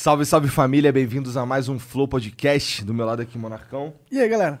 Salve, salve família, bem-vindos a mais um Flow Podcast. Do meu lado aqui, Monarcão. E aí, galera?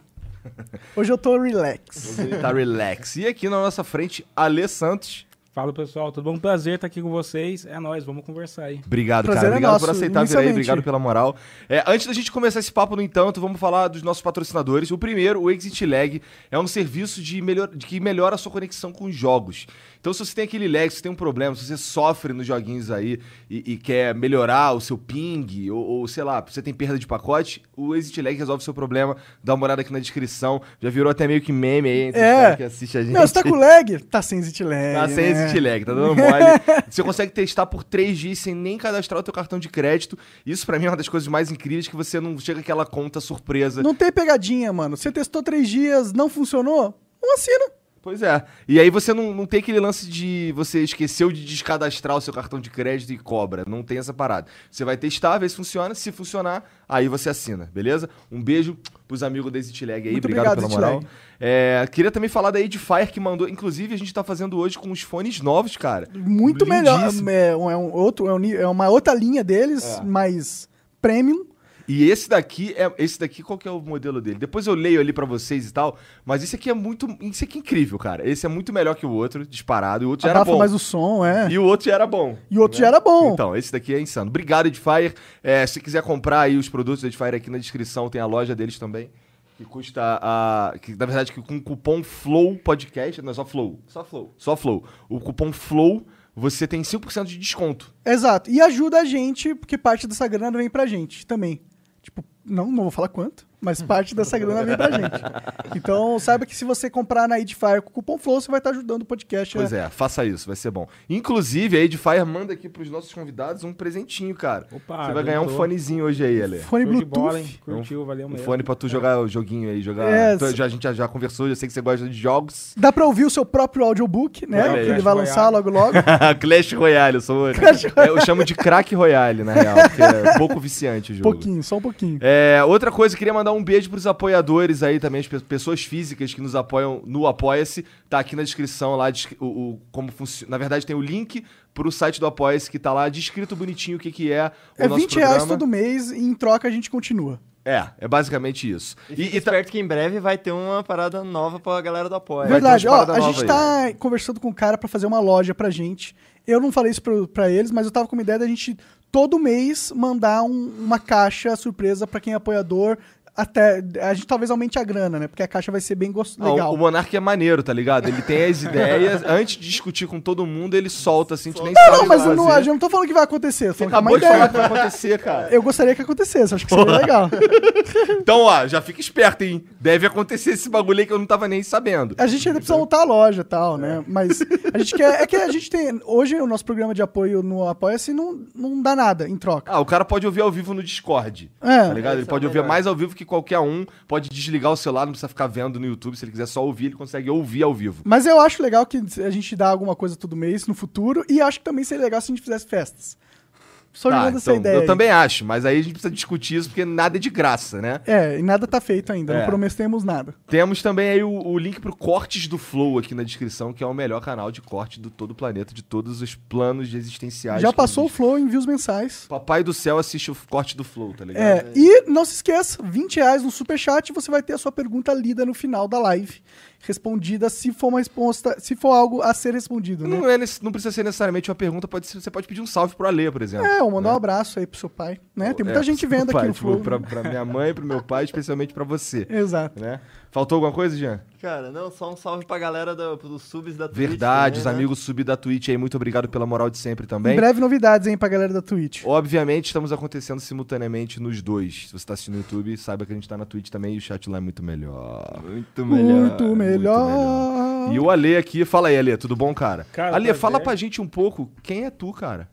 Hoje eu tô relax. Hoje ele tá relax. E aqui na nossa frente, Alê Santos. Fala pessoal, tudo bom? Prazer estar aqui com vocês. É nóis, vamos conversar aí. Obrigado, Prazer cara. é Obrigado nosso, por aceitar vir aí, obrigado pela moral. É, antes da gente começar esse papo, no entanto, vamos falar dos nossos patrocinadores. O primeiro, o Exit Lag, é um serviço de melhor, de que melhora a sua conexão com os jogos. Então, se você tem aquele lag, se você tem um problema, se você sofre nos joguinhos aí e, e quer melhorar o seu ping, ou, ou, sei lá, você tem perda de pacote, o Exit Lag resolve o seu problema. Dá uma olhada aqui na descrição. Já virou até meio que meme aí entre É. que assiste a gente. Meu, você tá com lag? Tá sem zit lag. Tá sem né? exit lag, tá dando mole. Você consegue testar por três dias sem nem cadastrar o teu cartão de crédito. Isso pra mim é uma das coisas mais incríveis que você não chega aquela conta surpresa. Não tem pegadinha, mano. Você testou três dias, não funcionou? Não assina. Pois é. E aí você não, não tem aquele lance de você esqueceu de descadastrar o seu cartão de crédito e cobra. Não tem essa parada. Você vai testar, ver se funciona. Se funcionar, aí você assina, beleza? Um beijo pros amigos da Exit Lag aí. Muito obrigado, obrigado, pela moral. É, queria também falar da Edifier que mandou. Inclusive, a gente tá fazendo hoje com os fones novos, cara. Muito melhor. Lindíssimo. É, um, é um outro, é, um é uma outra linha deles, É. mais premium. E esse daqui é esse daqui qual que é o modelo dele? Depois eu leio ali pra vocês e tal, mas esse aqui é muito, esse aqui é incrível, cara. Esse é muito melhor que o outro, disparado, e o outro já era bom. mais o som, é. E o outro já era bom. E o outro já era bom. Então, esse daqui é insano. Obrigado, Edifier. É, se quiser comprar aí os produtos da Edifier aqui na descrição, tem a loja deles também. Que custa a. Que, na verdade, que com o cupom FLOW Podcast. Não é só Flow. Só flow. Só Flow. O cupom FLOW, você tem 5% de desconto. Exato. E ajuda a gente, porque parte dessa grana vem pra gente também. Tipo, não, não vou falar quanto, mas parte dessa grana vem pra gente. Então, saiba que se você comprar na Edifier com o cupom FLOW, você vai estar ajudando o podcast. Pois é, faça isso, vai ser bom. Inclusive, a Edifier manda aqui pros nossos convidados um presentinho, cara. Opa, Você vai ganhar um fonezinho hoje aí, Ale. Fone Show Bluetooth. bola, hein? Curtiu, valeu Um mesmo. fone pra tu jogar o joguinho aí, jogar. É, Tu- se- já, a gente já, já conversou, eu sei que você gosta de jogos. Dá pra ouvir o seu próprio audiobook, né? Olha que ele Clash vai lançar Royale. logo logo. Clash Royale, eu sou. Clash É, eu chamo de crack Royale, na real, porque é pouco viciante o Um jogo. pouquinho, só um pouquinho. É, outra coisa, queria mandar um beijo pros apoiadores aí também, as pe- pessoas físicas que nos apoiam no Apoia-se. Tá aqui na descrição lá, o, o- como funciona. Na verdade, tem o link pro site do Apoia-se que tá lá descrito bonitinho o que, que é o É nosso 20 reais programa. todo mês e em troca a gente continua. É, é basicamente isso. E, E, e tá- que em breve vai ter uma parada nova pra galera do apoio. Ter Verdade, ó, a gente tá conversando com o cara pra fazer uma loja pra gente. Eu não falei isso pro- pra eles, mas eu tava com uma ideia da gente todo mês mandar um- uma caixa surpresa pra quem é apoiador. Até a gente talvez aumente a grana, né? Porque a caixa vai ser bem gos- Não, legal. o Monark é maneiro, tá ligado? Ele tem as ideias, antes de discutir com todo mundo, ele solta assim, a gente nem Não, sabe não, o mas eu não, eu não tô falando que vai acontecer. Eu tô Você falando que é acabou de falar que vai acontecer, cara. Eu gostaria que acontecesse, acho que seria legal. Então, ó, já fica esperto, hein? Deve acontecer esse bagulho aí que eu não tava nem sabendo. A gente ainda precisa montar a loja e tal, né? Mas a gente quer. É que a gente tem. Hoje o nosso programa de apoio no Apoia-se não, não dá nada em troca. Ah, o cara pode ouvir ao vivo no Discord. É. Tá ligado? Ele é pode o ouvir mais ao vivo que qualquer um. Pode desligar o celular, não precisa ficar vendo no YouTube. Se ele quiser só ouvir, ele consegue ouvir ao vivo. Mas eu acho legal que a gente dá alguma coisa todo mês no futuro. E acho que também seria legal se a gente fizesse festas. Só Tá, jogando essa então, ideia. eu aí. também acho, mas aí a gente precisa discutir isso porque nada é de graça, né? É, e nada tá feito ainda. É. Não prometemos nada. Temos também aí o, o link pro Cortes do Flow aqui na descrição, que é o melhor canal de corte do todo o planeta, de todos os planos existenciais. Já passou o flow em views mensais. Papai do céu assiste o corte do Flow, tá ligado? É, e não se esqueça, 20 reais no superchat você vai ter a sua pergunta lida no final da live. Respondida se for uma resposta, se for algo a ser respondido, né? Não, é não precisa ser necessariamente uma pergunta, pode ser- você pode pedir um salve pro Alê, por exemplo. É, ou mandar um abraço aí pro seu pai, né? Tem muita É, gente vendo pai, aqui no tipo, Flow. Pra, pra minha mãe, pro meu pai, especialmente pra você. Exato. Né? Faltou alguma coisa, Jean? Cara, não, só um salve pra galera do, dos subs da Twitch. Verdade, os né? amigos sub da Twitch aí, muito obrigado pela moral de sempre também. Em breve novidades, hein, pra galera da Twitch. Obviamente, estamos acontecendo simultaneamente nos dois. Se você tá assistindo no YouTube, saiba que a gente tá na Twitch também e o chat lá é muito melhor. Muito melhor. Muito melhor. E o Ale aqui, fala aí, Ale, tudo bom, cara? Cara, Ale, prazer. fala pra gente um pouco, quem é tu, cara?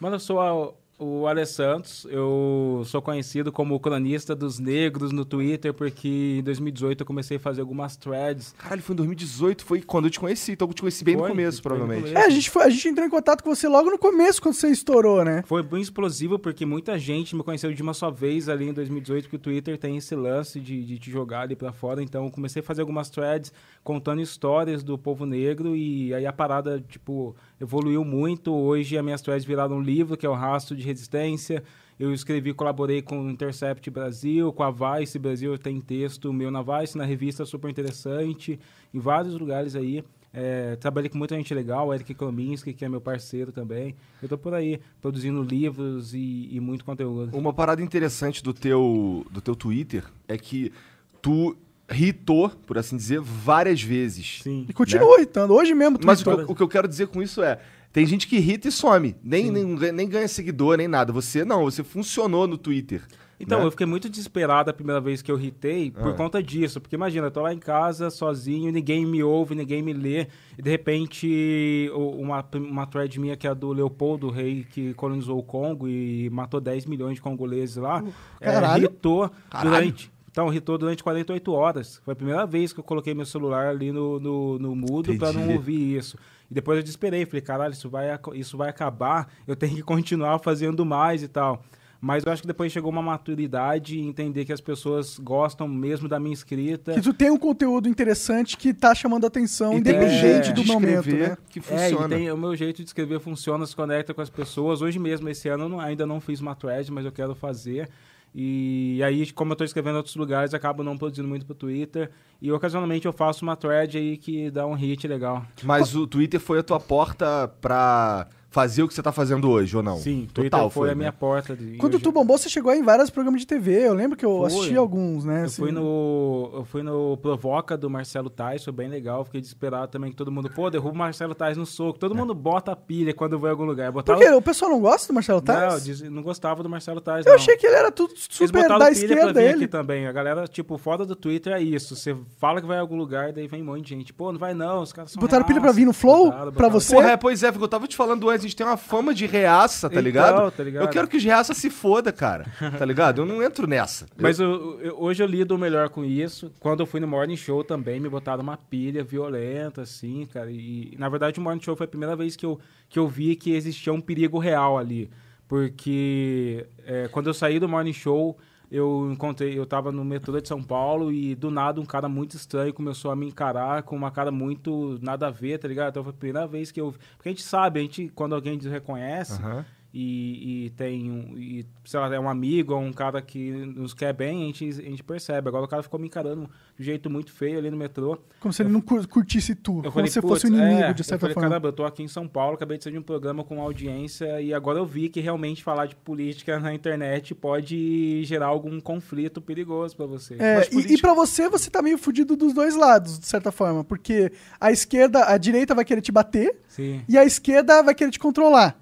Mano, eu sou a- o Ale Santos, eu sou conhecido como o cronista dos negros no Twitter, porque em 2018 eu comecei a fazer algumas threads. Caralho, foi em 2018, foi quando eu te conheci, então eu te conheci bem no Foi, começo, foi no provavelmente. começo. É, a gente, foi- a gente entrou em contato com você logo no começo, quando você estourou, né? Foi bem explosivo, porque muita gente me conheceu de uma só vez ali em 2018, porque o Twitter tem esse lance de, de te jogar ali pra fora. Então, eu comecei a fazer algumas threads contando histórias do povo negro e aí a parada, tipo, evoluiu muito. Hoje, as minhas threads viraram um livro, que é o Rastro de Resistência. Eu escrevi, colaborei com o Intercept Brasil, com a Vice Brasil, tem texto meu na Vice, na revista super interessante, em vários lugares aí. É, trabalhei com muita gente legal, o Eric Klominski, que é meu parceiro também. Eu tô por aí, produzindo livros e, e muito conteúdo. Uma parada interessante do teu, do teu Twitter é que tu hitou, por assim dizer, várias vezes. Sim. E continua irritando. Hoje mesmo, tu Mas o que, irritou. eu, o que eu quero dizer com isso é. Tem gente que irrita e some. Nem, nem, nem ganha seguidor, nem nada. Você não, você funcionou no Twitter. Então, né? eu fiquei muito desesperado a primeira vez que eu hitei por Ah. conta disso. Porque imagina, eu tô lá em casa, sozinho, ninguém me ouve, ninguém me lê. E de repente, uma, uma thread minha que é a do Leopoldo, o rei que colonizou o Congo e matou 10 milhões de congoleses lá. é, caralho. hitou Caralho. durante. Então, hitou durante 48 horas. Foi a primeira vez que eu coloquei meu celular ali no, no, no mudo pra não ouvir isso. E depois eu desesperei, falei, caralho, isso vai, isso vai acabar, eu tenho que continuar fazendo mais e tal. Mas eu acho que depois chegou uma maturidade e entender que as pessoas gostam mesmo da minha escrita. Que tu tem um conteúdo interessante que tá chamando a atenção, E independente jeito do momento, né? que É, funciona. e tem, o meu jeito de escrever funciona, se conecta com as pessoas. Hoje mesmo, esse ano, eu não- ainda não fiz uma thread, mas eu quero fazer. E aí, como eu estou escrevendo em outros lugares, acabo não produzindo muito pro Twitter. E ocasionalmente eu faço uma thread aí que dá um hit legal. Mas o Twitter foi a tua porta pra fazer o que você tá fazendo hoje, ou não? Sim, Total Twitter foi, a né? minha porta. De, Quando eu tu bombou, você chegou em vários programas de TV. Eu lembro que eu Foi. assisti alguns, né? Eu assim. fui, no, eu fui no Provoca do Marcelo Tais, foi bem legal. Fiquei desesperado também que todo mundo, pô, derruba o Marcelo Tais no soco. Todo mundo bota a pilha quando vai em algum lugar. Por Botava, quê? O pessoal não gosta do Marcelo Não, Tais? diz- não gostava do Marcelo Tais. Eu não. achei que ele era tudo Eles super botaram da pilha pra esquerda vir aqui ele. também. A galera, tipo, fora do Twitter é isso. Você fala que vai em algum lugar, daí vem um monte de gente. Pô, não vai não, os caras são Botaram pilha pra vir no Flow? Botaram, Pra botaram. você? Porra, é, pois é, porque eu tava te falando antes, a gente tem uma fama de reaça, tá Então, ligado? tá ligado? Eu quero que os reaça se foda, cara. Tá ligado? Eu não entro nessa. Mas eu- eu- hoje eu lido melhor com isso. Quando eu fui no Morning Show também, me botaram uma pilha violenta, assim, cara. E, na verdade, o Morning Show foi a primeira vez que eu, que eu vi que existia um perigo real ali. Porque é, quando eu saí do Morning Show, eu encontrei, eu tava no metrô de São Paulo e do nada um cara muito estranho começou a me encarar com uma cara muito nada a ver, tá ligado? Então foi a primeira vez que eu. Porque a gente sabe, a gente, quando alguém desreconhece, Aham. E, e tem um, e, sei lá, é um amigo ou um cara que nos quer bem, a gente, a gente percebe. Agora o cara ficou me encarando de um jeito muito feio ali no metrô. Como se ele não cur- curtisse tu. Eu como se fosse "Putz, inimigo, é." de Eu certa falei, forma. caramba, eu tô aqui em São Paulo, acabei de sair de um programa com audiência e agora eu vi que realmente falar de política na internet pode gerar algum conflito perigoso pra você. É, Mas e, política- e pra você, você tá meio fudido dos dois lados, de certa forma. Porque a esquerda, a direita vai querer te bater Sim. e a esquerda vai querer te controlar.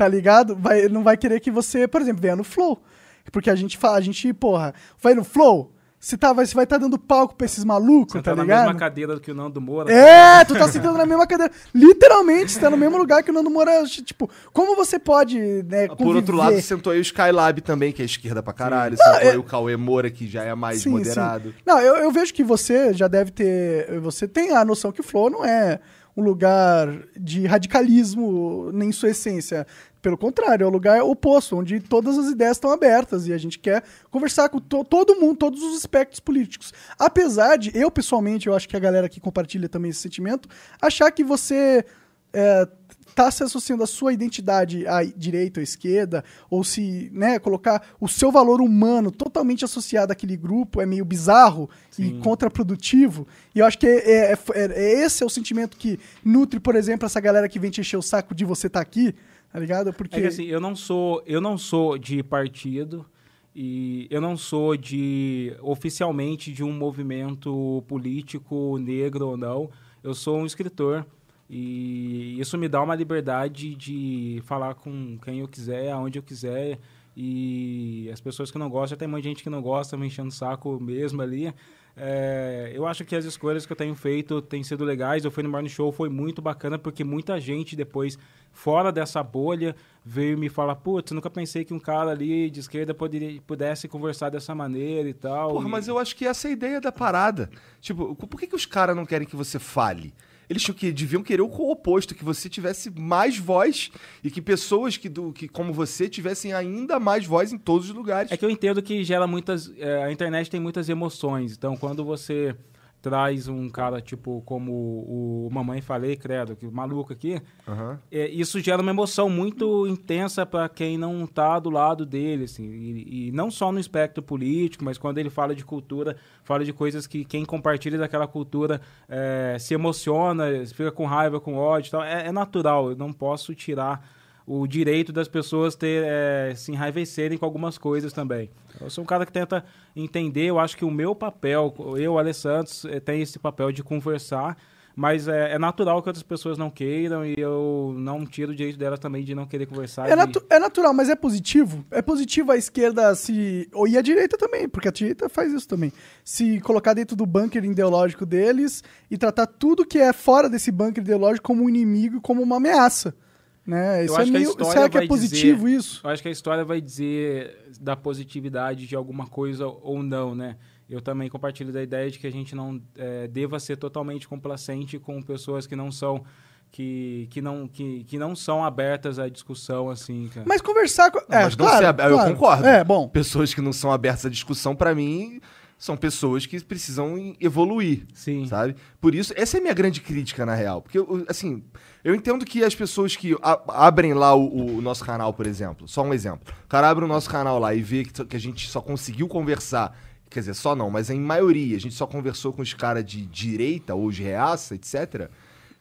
Tá ligado? Vai, não vai querer que você, por exemplo, venha no Flow. Porque a gente fala, a gente, porra, vai no Flow, você, tá, vai- você vai estar dando palco pra esses malucos, Você tá tá na ligado? mesma cadeira do que o Nando Moura. É, tu tá sentando na mesma cadeira. Literalmente, você tá no mesmo lugar que o Nando Moura. Tipo, como você pode, né, Por outro lado, sentou aí o Skylab também, que é esquerda pra caralho. Sentou aí o Cauê Moura, que já é mais é- Sim, moderado. sim. Não, eu, eu vejo que você já deve ter. Você tem a noção que o Flow não é um lugar de radicalismo nem sua essência. Pelo contrário, é o lugar oposto, onde todas as ideias estão abertas e a gente quer conversar com to- todo mundo, todos os aspectos políticos. Apesar de, eu pessoalmente, eu acho que a galera que compartilha também esse sentimento, achar que você é, tá se associando a sua identidade à direita ou à esquerda, ou se né, colocar o seu valor humano totalmente associado àquele grupo é meio bizarro e contraprodutivo. E eu acho que é, é- é- é esse é o sentimento que nutre, por exemplo, essa galera que vem te encher o saco de você estar aqui, tá ligado? Porque. É que assim, eu não sou, eu não sou de partido e eu não sou de oficialmente de um movimento político negro ou não. Eu sou um escritor e isso me dá uma liberdade de falar com quem eu quiser, aonde eu quiser. E as pessoas que não gostam, tem muita gente que não gosta, me enchendo o saco mesmo ali. É, eu acho que as escolhas que eu tenho feito têm sido legais. Eu fui no Morning Show, foi muito bacana, porque muita gente depois, fora dessa bolha, veio me falar: Putz, nunca pensei que um cara ali de esquerda poderia, pudesse conversar dessa maneira e tal. Porra, E- mas eu acho que essa é a ideia da parada. Tipo, por que, que os caras não querem que você fale? Eles que, deviam querer o oposto, que você tivesse mais voz e que pessoas que, do, que como você tivessem ainda mais voz em todos os lugares. É que eu entendo que gera muitas. é, a internet tem muitas emoções. Então, quando você traz um cara tipo como o, o Mamãe Falei, credo, que maluco aqui, Aham. é, isso gera uma emoção muito intensa para quem não tá do lado dele, assim, e, e não só no espectro político, mas quando ele fala de cultura, fala de coisas que quem compartilha daquela cultura é, se emociona, fica com raiva, com ódio, e tal. É, é natural. Eu não posso tirar o direito das pessoas ter é, se enraivecerem com algumas coisas também. Eu sou um cara que tenta entender. Eu acho que o meu papel, eu, Alessandro, eh, tem esse papel de conversar. Mas é, é natural que outras pessoas não queiram e eu não tiro o direito delas também de não querer conversar. É, de- natu- é natural, mas é positivo. É positivo a esquerda se. Ou e a direita também, porque a direita faz isso também. Se colocar dentro do bunker ideológico deles e tratar tudo que é fora desse bunker ideológico como um inimigo, como uma ameaça. Né? Isso é acho que a meio- história será que é vai positivo dizer- isso? Eu acho que a história vai dizer da positividade de alguma coisa ou não, né? Eu também compartilho da ideia de que a gente não eh, deva ser totalmente complacente com pessoas que não são que, que, não, que, que não são abertas à discussão, assim, cara. Mas conversar com. É, mas não claro, ser ab- eu claro. concordo. É, bom. Pessoas que não são abertas à discussão, pra mim, são pessoas que precisam evoluir. Sim. Sabe? Por isso, essa é a minha grande crítica, na real. Porque, eu- assim, eu entendo que as pessoas que abrem lá o, o nosso canal, por exemplo, só um exemplo. O cara abre o nosso canal lá e vê que, que a gente só conseguiu conversar. Quer dizer, só não, mas em maioria, a gente só conversou com os caras de direita ou de reaça, etc.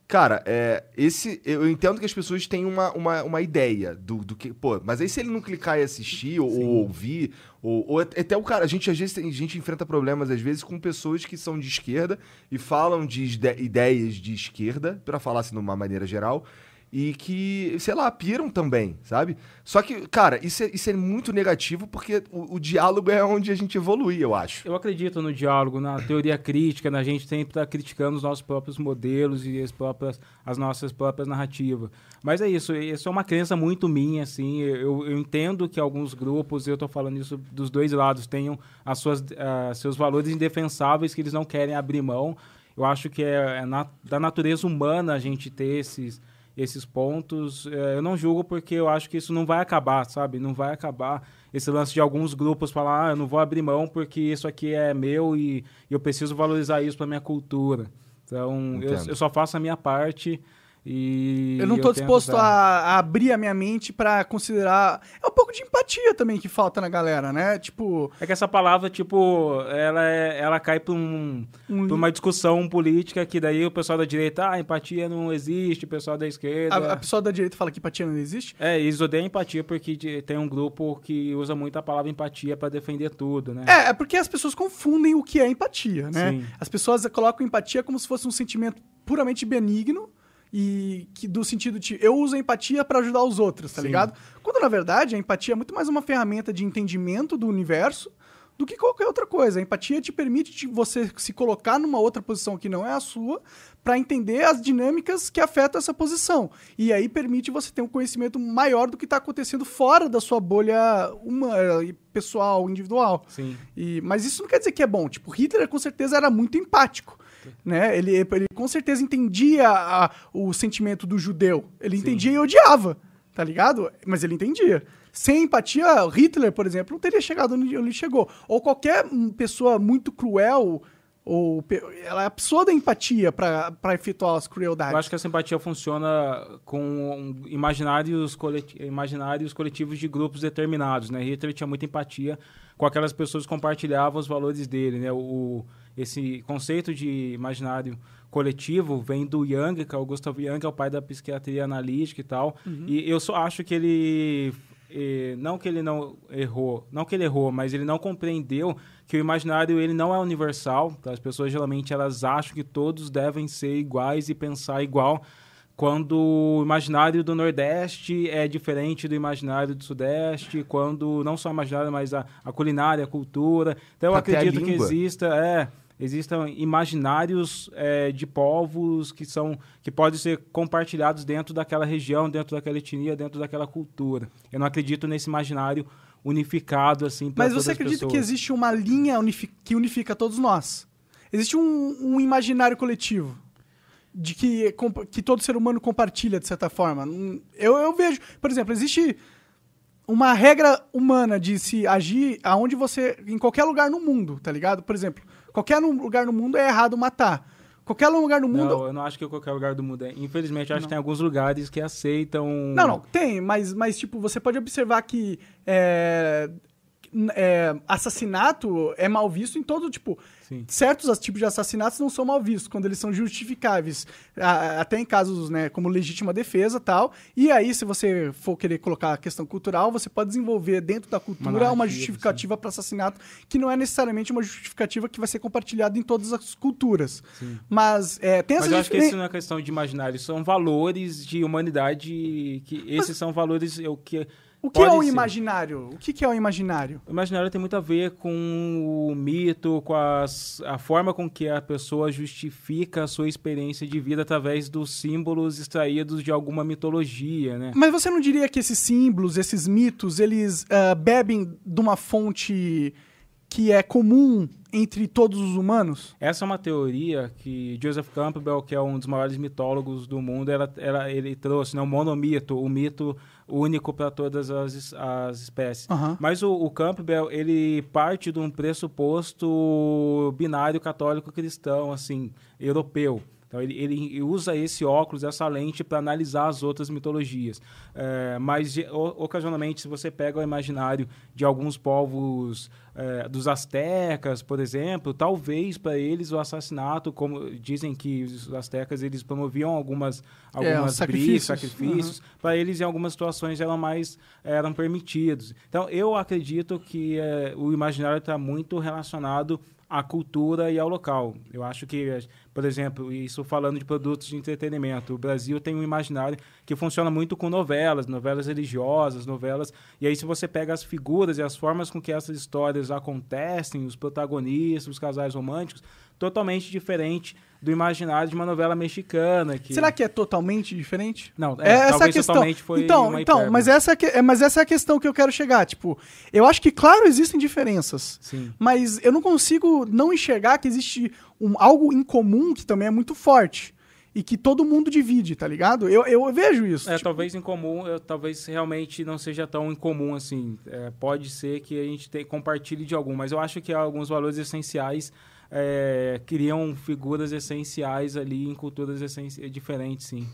Cara, é, esse, eu entendo que as pessoas têm uma, uma, uma ideia do, do que. Pô, mas aí se ele não clicar e assistir, ou, ou ouvir, ou, ou até o cara. A gente a gente enfrenta problemas, às vezes, com pessoas que são de esquerda e falam de ide- ideias de esquerda, pra falar assim de uma maneira geral, e que, sei lá, piram também, sabe? Só que, cara, isso é, isso é muito negativo porque o, o diálogo é onde a gente evolui, eu acho. Eu acredito no diálogo, na teoria crítica, na gente sempre estar criticando os nossos próprios modelos e as, próprias, as nossas próprias narrativas. Mas é isso, isso é uma crença muito minha, assim. Eu, eu entendo que alguns grupos, eu estou falando isso dos dois lados, tenham as suas, ah, seus valores indefensáveis que eles não querem abrir mão. Eu acho que é, é na- da natureza humana a gente ter esses, esses pontos. É, eu não julgo porque eu acho que isso não vai acabar, sabe? Não vai acabar esse lance de alguns grupos falar, ah, eu não vou abrir mão porque isso aqui é meu e, eu preciso valorizar isso para minha cultura. Então, eu, eu só faço a minha parte e Eu não tô tento disposto a, a abrir a minha mente pra considerar. É um pouco de empatia também que falta na galera, né? Tipo. É que essa palavra, tipo, ela, é- ela cai para um, Um- uma discussão política que daí o pessoal da direita, ah, empatia não existe, o pessoal da esquerda... A, a pessoa da direita fala que empatia não existe. É, eles odeiam empatia porque tem um grupo que usa muito a palavra empatia para defender tudo, né? É, é porque as pessoas confundem o que é empatia, né? Sim. As pessoas colocam empatia como se fosse um sentimento puramente benigno e que do sentido de eu uso a empatia pra ajudar os outros, tá Sim. ligado? Quando na verdade a empatia é muito mais uma ferramenta de entendimento do universo do que qualquer outra coisa. A empatia te permite de você se colocar numa outra posição que não é a sua pra entender as dinâmicas que afetam essa posição. E aí permite você ter um conhecimento maior do que tá acontecendo fora da sua bolha uma, eh, pessoal, individual. Sim. E- mas isso não quer dizer que é bom. Tipo, Hitler com certeza era muito empático. Né? Ele, ele com certeza entendia a- o sentimento do judeu. Ele entendia e odiava, tá ligado? Mas ele entendia. Sem empatia, Hitler, por exemplo, não teria chegado onde ele chegou. Ou qualquer hum, pessoa muito cruel, ou ela absorve da empatia pra efetuar as crueldades. Eu acho que a simpatia funciona com imaginários, coleti imaginários coletivos de grupos determinados, né? Hitler tinha muita empatia com aquelas pessoas que compartilhavam os valores dele, né? O, esse conceito de imaginário coletivo vem do Jung, que é o Gustav Jung, que é o pai da psiquiatria analítica e tal. E eu só acho que ele eh, não que ele não errou, não que ele errou, mas ele não compreendeu que o imaginário ele não é universal. tá? As pessoas geralmente elas acham que todos devem ser iguais e pensar igual, quando o imaginário do Nordeste é diferente do imaginário do Sudeste, quando não só o imaginário, mas a, a culinária, a cultura. Então eu Até acredito que exista, é, existam imaginários é, de povos que são que podem ser compartilhados dentro daquela região, dentro daquela etnia, dentro daquela cultura. Eu não acredito nesse imaginário unificado assim Mas você acredita que existe uma linha unifi- que unifica todos nós? Existe um, um imaginário coletivo de que, que todo ser humano compartilha, de certa forma. Hum, Eu, eu vejo, por exemplo, existe uma regra humana de se agir aonde você. em qualquer lugar no mundo, tá ligado? Por exemplo, Qualquer lugar no mundo é errado matar. Qualquer lugar no mundo. Não, eu não acho que qualquer lugar do mundo é. Infelizmente, eu acho que tem alguns lugares que aceitam. Não, não, tem, mas, mas tipo, você pode observar que é, é, assassinato é mal visto em todo, tipo, Sim. certos tipos de assassinatos não são mal vistos, quando eles são justificáveis, até em casos, né, como legítima defesa e tal, e aí, se você for querer colocar a questão cultural, você pode desenvolver dentro da cultura uma, narrativa, justificativa para assassinato, que não é necessariamente uma justificativa que vai ser compartilhada em todas as culturas. Mas é, tem Mas essa eu acho que isso não é questão de imaginário, são valores de humanidade que esses são valores o que O que é pode o ser. imaginário? O que, que é o imaginário? O imaginário tem muito a ver com o mito, com as, a forma com que a pessoa justifica a sua experiência de vida através dos símbolos extraídos de alguma mitologia, né? Mas você não diria que esses símbolos, esses mitos, eles ah, bebem de uma fonte que é comum entre todos os humanos? Essa é uma teoria que Joseph Campbell, que é um dos maiores mitólogos do mundo, ela, ela- ele trouxe, né, o monomito, o mito único para todas as, as espécies. Aham. Mas o, o Campbell, ele parte de um pressuposto binário católico-cristão, assim, europeu. Então ele, ele usa esse óculos, essa lente para analisar as outras mitologias. É, mas o- ocasionalmente, se você pega o imaginário de alguns povos é, dos astecas, por exemplo, talvez para eles o assassinato, como dizem que os astecas eles promoviam algumas algumas sacrifícios. brigas, sacrifícios, para eles em algumas situações eram mais eram permitidos. Então eu acredito que é, o imaginário está muito relacionado à cultura e ao local. Eu acho que, por exemplo, isso falando de produtos de entretenimento, o Brasil tem um imaginário que funciona muito com novelas, novelas religiosas, novelas. E aí se você pega as figuras e as formas com que essas histórias acontecem, os protagonistas, os casais românticos, totalmente diferente do imaginário de uma novela mexicana. Que... Será que é totalmente diferente? Não, É, é, essa a questão. então, então mas, essa é, é- mas essa é a questão que eu quero chegar. Tipo, eu acho que, claro, existem diferenças. Sim. Mas eu não consigo não enxergar que existe um, algo em comum que também é muito forte. E que todo mundo divide, tá ligado? Eu, eu vejo isso. É, tipo, talvez em comum, eu- talvez realmente não seja tão incomum assim. É, pode ser que a gente te- compartilhe de algum, mas eu acho que alguns valores essenciais é, criam figuras essenciais ali em culturas diferentes, sim.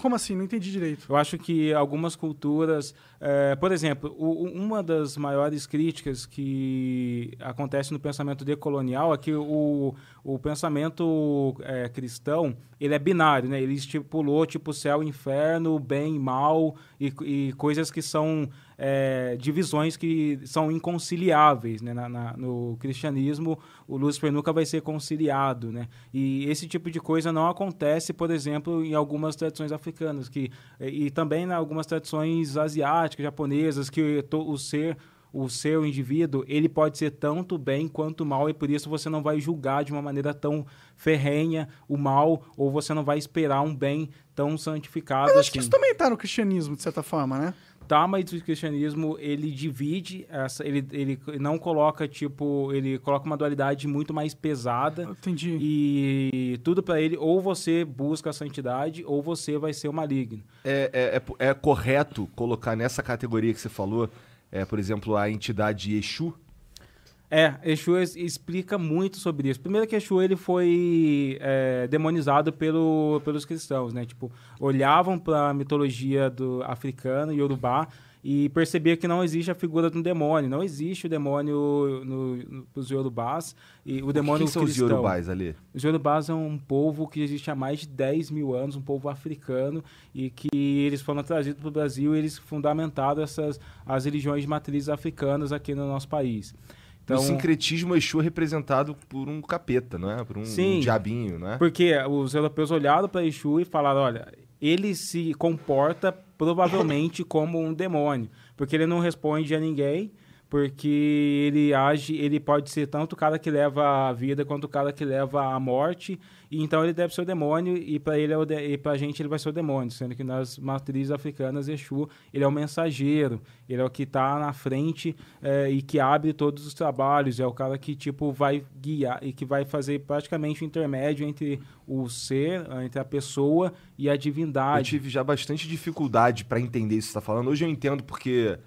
Como assim? Não entendi direito. Eu acho que algumas culturas, é, por exemplo, o- uma das maiores críticas que acontece no pensamento decolonial é que o, o pensamento é, cristão ele é binário, né? Ele estipulou tipo céu, inferno, bem, e mal e, e coisas que são é, divisões que são inconciliáveis, né? Na- na- no cristianismo, o Lúcifer nunca vai ser conciliado, né? E esse tipo de coisa não acontece, por exemplo, em algumas tradições africanas, que e, e também em algumas tradições asiáticas, japonesas, que to- o ser o seu indivíduo, ele pode ser tanto bem quanto mal, e por isso você não vai julgar de uma maneira tão ferrenha o mal, ou você não vai esperar um bem tão santificado Mas acho assim. que isso também tá no cristianismo, de certa forma, né? Tá, mas o cristianismo, ele divide, essa, ele, ele não coloca, tipo, ele coloca uma dualidade muito mais pesada. Entendi. E tudo pra ele, ou você busca a santidade, ou você vai ser o maligno. É, é, é, é correto colocar nessa categoria que você falou, é, por exemplo, a entidade Exu? É, Exu explica muito sobre isso. Primeiro que Exu ele foi é, demonizado pelo, pelos cristãos, né? Tipo, olhavam para a mitologia do africana, Yorubá, e percebia que não existe a figura de um demônio. Não existe o demônio no, no, nos Yorubás. E o demônio Quem são os cristão. Yorubais ali? Os Yorubás é um povo que existe há mais de 10 mil anos, um povo africano, e que eles foram trazidos para o Brasil e eles fundamentaram essas, as religiões de matrizes africanas aqui no nosso país. No sincretismo, Exu é representado por um capeta, não é? Por um, Sim. um diabinho, não é? Porque os europeus olharam para Exu e falaram, olha, ele se comporta provavelmente como um demônio, porque ele não responde a ninguém, porque ele age, ele pode ser tanto o cara que leva a vida quanto o cara que leva a morte, e então ele deve ser o demônio e para ele é de, e pra gente ele vai ser o demônio, sendo que nas matrizes africanas Exu, ele é o mensageiro, ele é o que está na frente eh, e que abre todos os trabalhos, é o cara que tipo vai guiar e que vai fazer praticamente o intermédio entre o ser, entre a pessoa e a Eu divindade. tive já bastante dificuldade pra entender isso que você tá falando. Hoje eu entendo porque,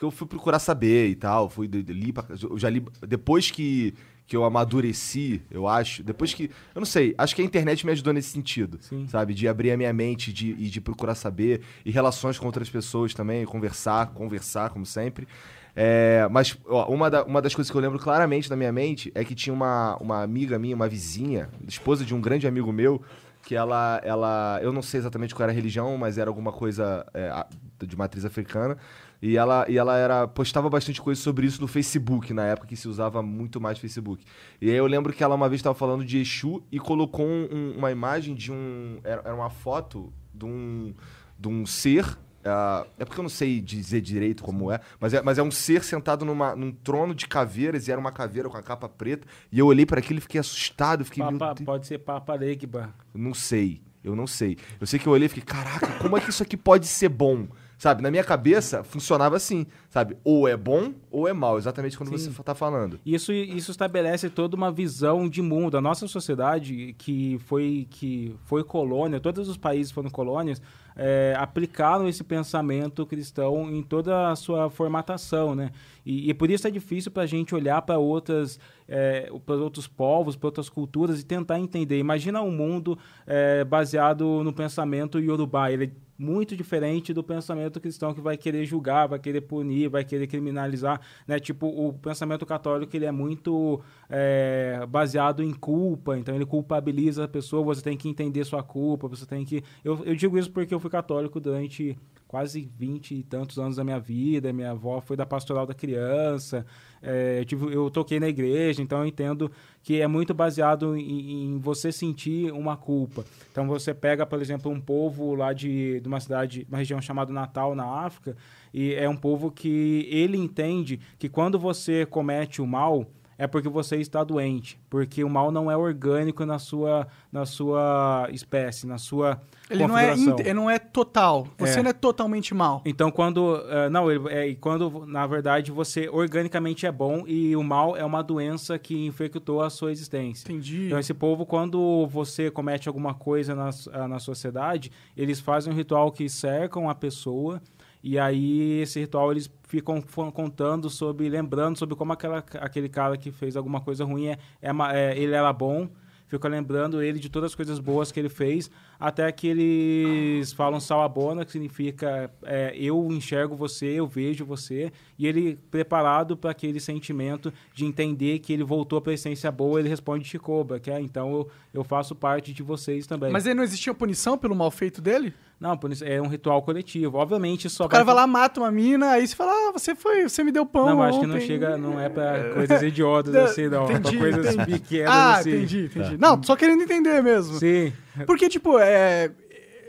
porque eu fui procurar saber e tal. Fui, li pra- eu já li. Depois que, que eu amadureci, eu acho, depois que. Eu não sei, acho que a internet me ajudou nesse sentido. Sim. Sabe? De abrir a minha mente de, e de procurar saber. E relações com outras pessoas também, conversar, conversar, como sempre. É, mas ó, uma, da- uma das coisas que eu lembro claramente na minha mente é que tinha uma, uma amiga minha, uma vizinha, esposa de um grande amigo meu, que ela, ela. Eu não sei exatamente qual era a religião, mas era alguma coisa é, de matriz africana. E ela, e ela era postava bastante coisa sobre isso no Facebook, na época que se usava muito mais Facebook. E aí eu lembro que ela uma vez estava falando de Exu e colocou um- um- uma imagem de um. Era, uma foto de um, de um ser. ah, é porque eu não sei dizer direito como é mas, é, mas é um ser sentado numa, num trono de caveiras e era uma caveira com a capa preta. E eu olhei para aquilo e fiquei assustado. Fiquei, Papa- pode ser Papa Legba. Não sei. Eu não sei. Eu sei que eu olhei e fiquei, caraca, como é que isso aqui pode ser bom? Sabe, na minha cabeça funcionava assim, sabe? Ou é bom ou é mal, exatamente quando Sim. você tá falando. Isso, isso estabelece toda uma visão de mundo. A nossa sociedade, que foi, que foi colônia, todos os países foram colônias, é, aplicaram esse pensamento cristão em toda a sua formatação, né? E, e por isso é difícil para a gente olhar para outras, é, para outros povos, para outras culturas e tentar entender. Imagina um mundo é, baseado no pensamento iorubá. Ele muito diferente do pensamento cristão que vai querer julgar, vai querer punir, vai querer criminalizar, né? Tipo, o pensamento católico ele é muito é, baseado em culpa, então ele culpabiliza a pessoa, você tem que entender sua culpa, você tem que... Eu, eu digo isso porque eu fui católico durante quase 20 e tantos anos da minha vida, minha avó foi da pastoral da criança, é, eu, tive- eu toquei na igreja, então eu entendo que é muito baseado em, em você sentir uma culpa. Então você pega, por exemplo, um povo lá de, de uma cidade, uma região chamada Natal, na África, e é um povo que ele entende que quando você comete o mal, é porque você está doente, porque o mal não é orgânico na sua, na sua espécie, na sua Ele não, é ele não é total. Você É. não é totalmente mal. Então, quando. eh, não, ele, é, e quando, na verdade, você organicamente é bom e o mal é uma doença que infectou a sua existência. Entendi. Então, esse povo, quando você comete alguma coisa na, na sociedade, eles fazem um ritual que cercam a pessoa. E aí, esse ritual, eles ficam contando sobre, lembrando sobre como aquela, aquele cara que fez alguma coisa ruim, é, é é, ele era bom. Fica lembrando ele de todas as coisas boas que ele fez, até que eles falam salabona, que significa é, eu enxergo você, eu vejo você, e ele preparado para aquele sentimento de entender que ele voltou para a essência boa, ele responde Chicoba, que é então eu, eu faço parte de vocês também. Mas aí não existia punição pelo mal feito dele? Não, é um ritual coletivo. Obviamente só O cara vai lá, mata uma mina, aí você fala, ah, você foi, você me deu pão Não, acho que não chega, não é para coisas idiotas assim, não. é entendi, para coisas entendi. pequenas Ah, assim. entendi, entendi. Não, só querendo entender mesmo. Sim. Porque, tipo, é,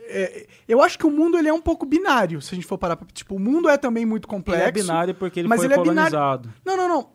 é- Eu acho que o mundo ele é um pouco binário, se a gente for parar pra. Tipo, o mundo é também muito Ele complexo. é binário porque ele mas foi ele é binário- colonizado. Não, não, não.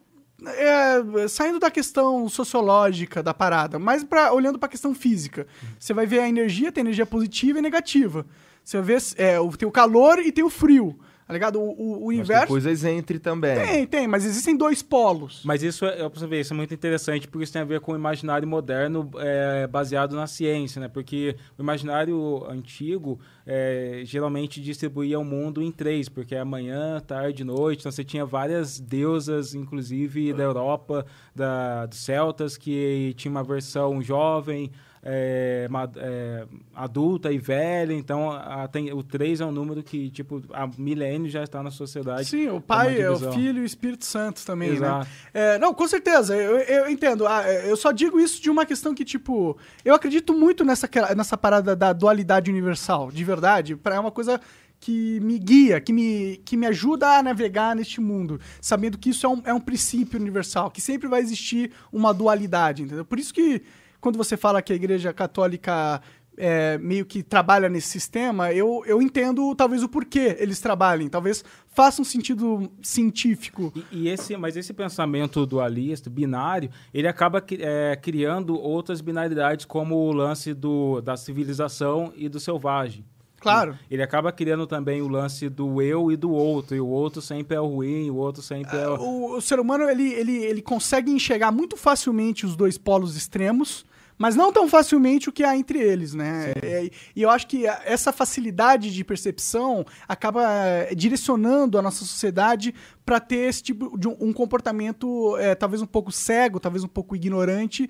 É, saindo da questão sociológica da parada, mas pra, olhando pra questão física. Você vai ver a energia, tem energia positiva e negativa. Você vai ver é, tem o calor e tem o frio. Tá ligado? O, o, o Mas tem coisas entre também. Tem, tem, mas existem dois polos. Mas isso é, você ver, isso é muito interessante, porque isso tem a ver com o imaginário moderno é, baseado na ciência, né? Porque o imaginário antigo é, geralmente distribuía o mundo em três, porque é manhã, tarde, noite. Então você tinha várias deusas, inclusive da Europa, da, dos celtas, que tinha uma versão jovem, é, é, adulta e velha. Então a- tem, o três é um número que, tipo, há milênios já está na sociedade. Sim, o como Pai, é o. Filho e o Espírito Santo também, Exato. né? É, não, com certeza, eu, eu entendo. Ah, é, eu só digo isso de uma questão que, tipo, eu acredito muito nessa, nessa parada da dualidade universal, de verdade. É uma coisa que me guia, que me, que me ajuda a navegar neste mundo, sabendo que isso é um, é um princípio universal, que sempre vai existir uma dualidade, entendeu? Por isso que, quando você fala que a Igreja Católica é, meio que trabalha nesse sistema, eu, eu entendo talvez o porquê eles trabalhem. Talvez faça um sentido científico. E, e esse, mas esse pensamento dualista, binário, ele acaba é, criando outras binaridades, como o lance do, da civilização e do selvagem. Claro. Ele acaba criando também o lance do eu e do outro, e o outro sempre é o ruim, o outro sempre é o... O, o ser humano ele, ele, ele consegue enxergar muito facilmente os dois polos extremos, mas não tão facilmente o que há entre eles, né? É, e eu acho que essa facilidade de percepção acaba é, direcionando a nossa sociedade para ter esse tipo de um, um comportamento é, talvez um pouco cego, talvez um pouco ignorante,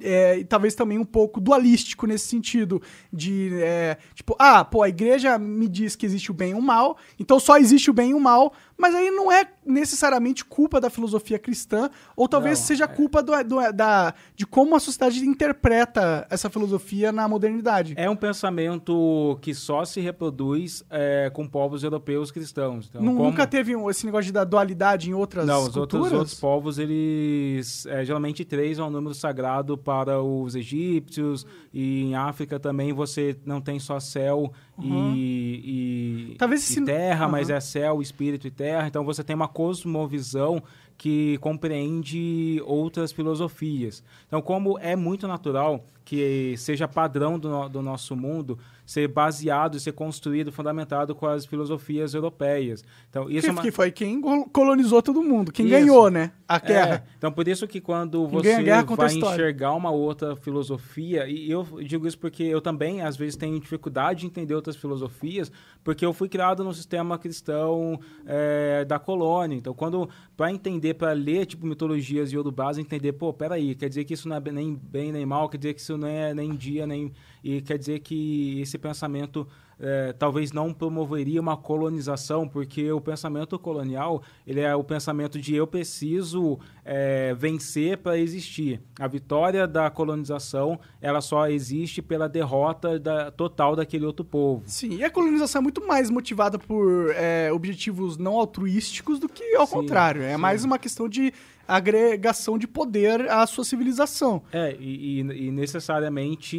é, e talvez também um pouco dualístico nesse sentido de é, tipo, ah, pô, a igreja me diz que existe o bem e o mal, então só existe o bem e o mal, mas aí não é necessariamente culpa da filosofia cristã, ou talvez Não, seja é- culpa do, do- da, de como a sociedade interpreta essa filosofia na modernidade. É um pensamento que só se reproduz é, com povos europeus cristãos. Então, Nu- como- Nunca teve um- esse negócio de dar dualidade em outras Não, os outros, outros povos, eles é, geralmente três é um número sagrado para os egípcios e em África também você não tem só céu e, e- Talvez e terra, mas Uhum. é céu, espírito e terra. Então você tem uma cosmovisão que compreende outras filosofias. Então, como é muito natural que seja padrão do, no- do nosso mundo ser baseado, ser construído, fundamentado com as filosofias europeias. Então, isso Que, é uma... que foi quem col- colonizou todo mundo, quem Isso. ganhou, né? A É, guerra. então, por isso que quando Quem você guerra vai enxergar uma outra filosofia, e eu digo isso porque eu também, às vezes, tenho dificuldade de entender outras filosofias, porque eu fui criado no sistema cristão é, da colônia. Então, quando para entender, para ler, tipo, mitologias de Yorubás, entender, pô, peraí, quer dizer que isso não é nem bem nem mal, quer dizer que isso não é nem dia, nem... E quer dizer que esse pensamento é, talvez não promoveria uma colonização, porque o pensamento colonial ele é o pensamento de eu preciso é, vencer para existir. A vitória da colonização ela só existe pela derrota da, total daquele outro povo. Sim, e a colonização é muito mais motivada por é, objetivos não altruísticos do que ao Sim, contrário. É sim. mais uma questão de agregação de poder à sua civilização. É, e, e- e necessariamente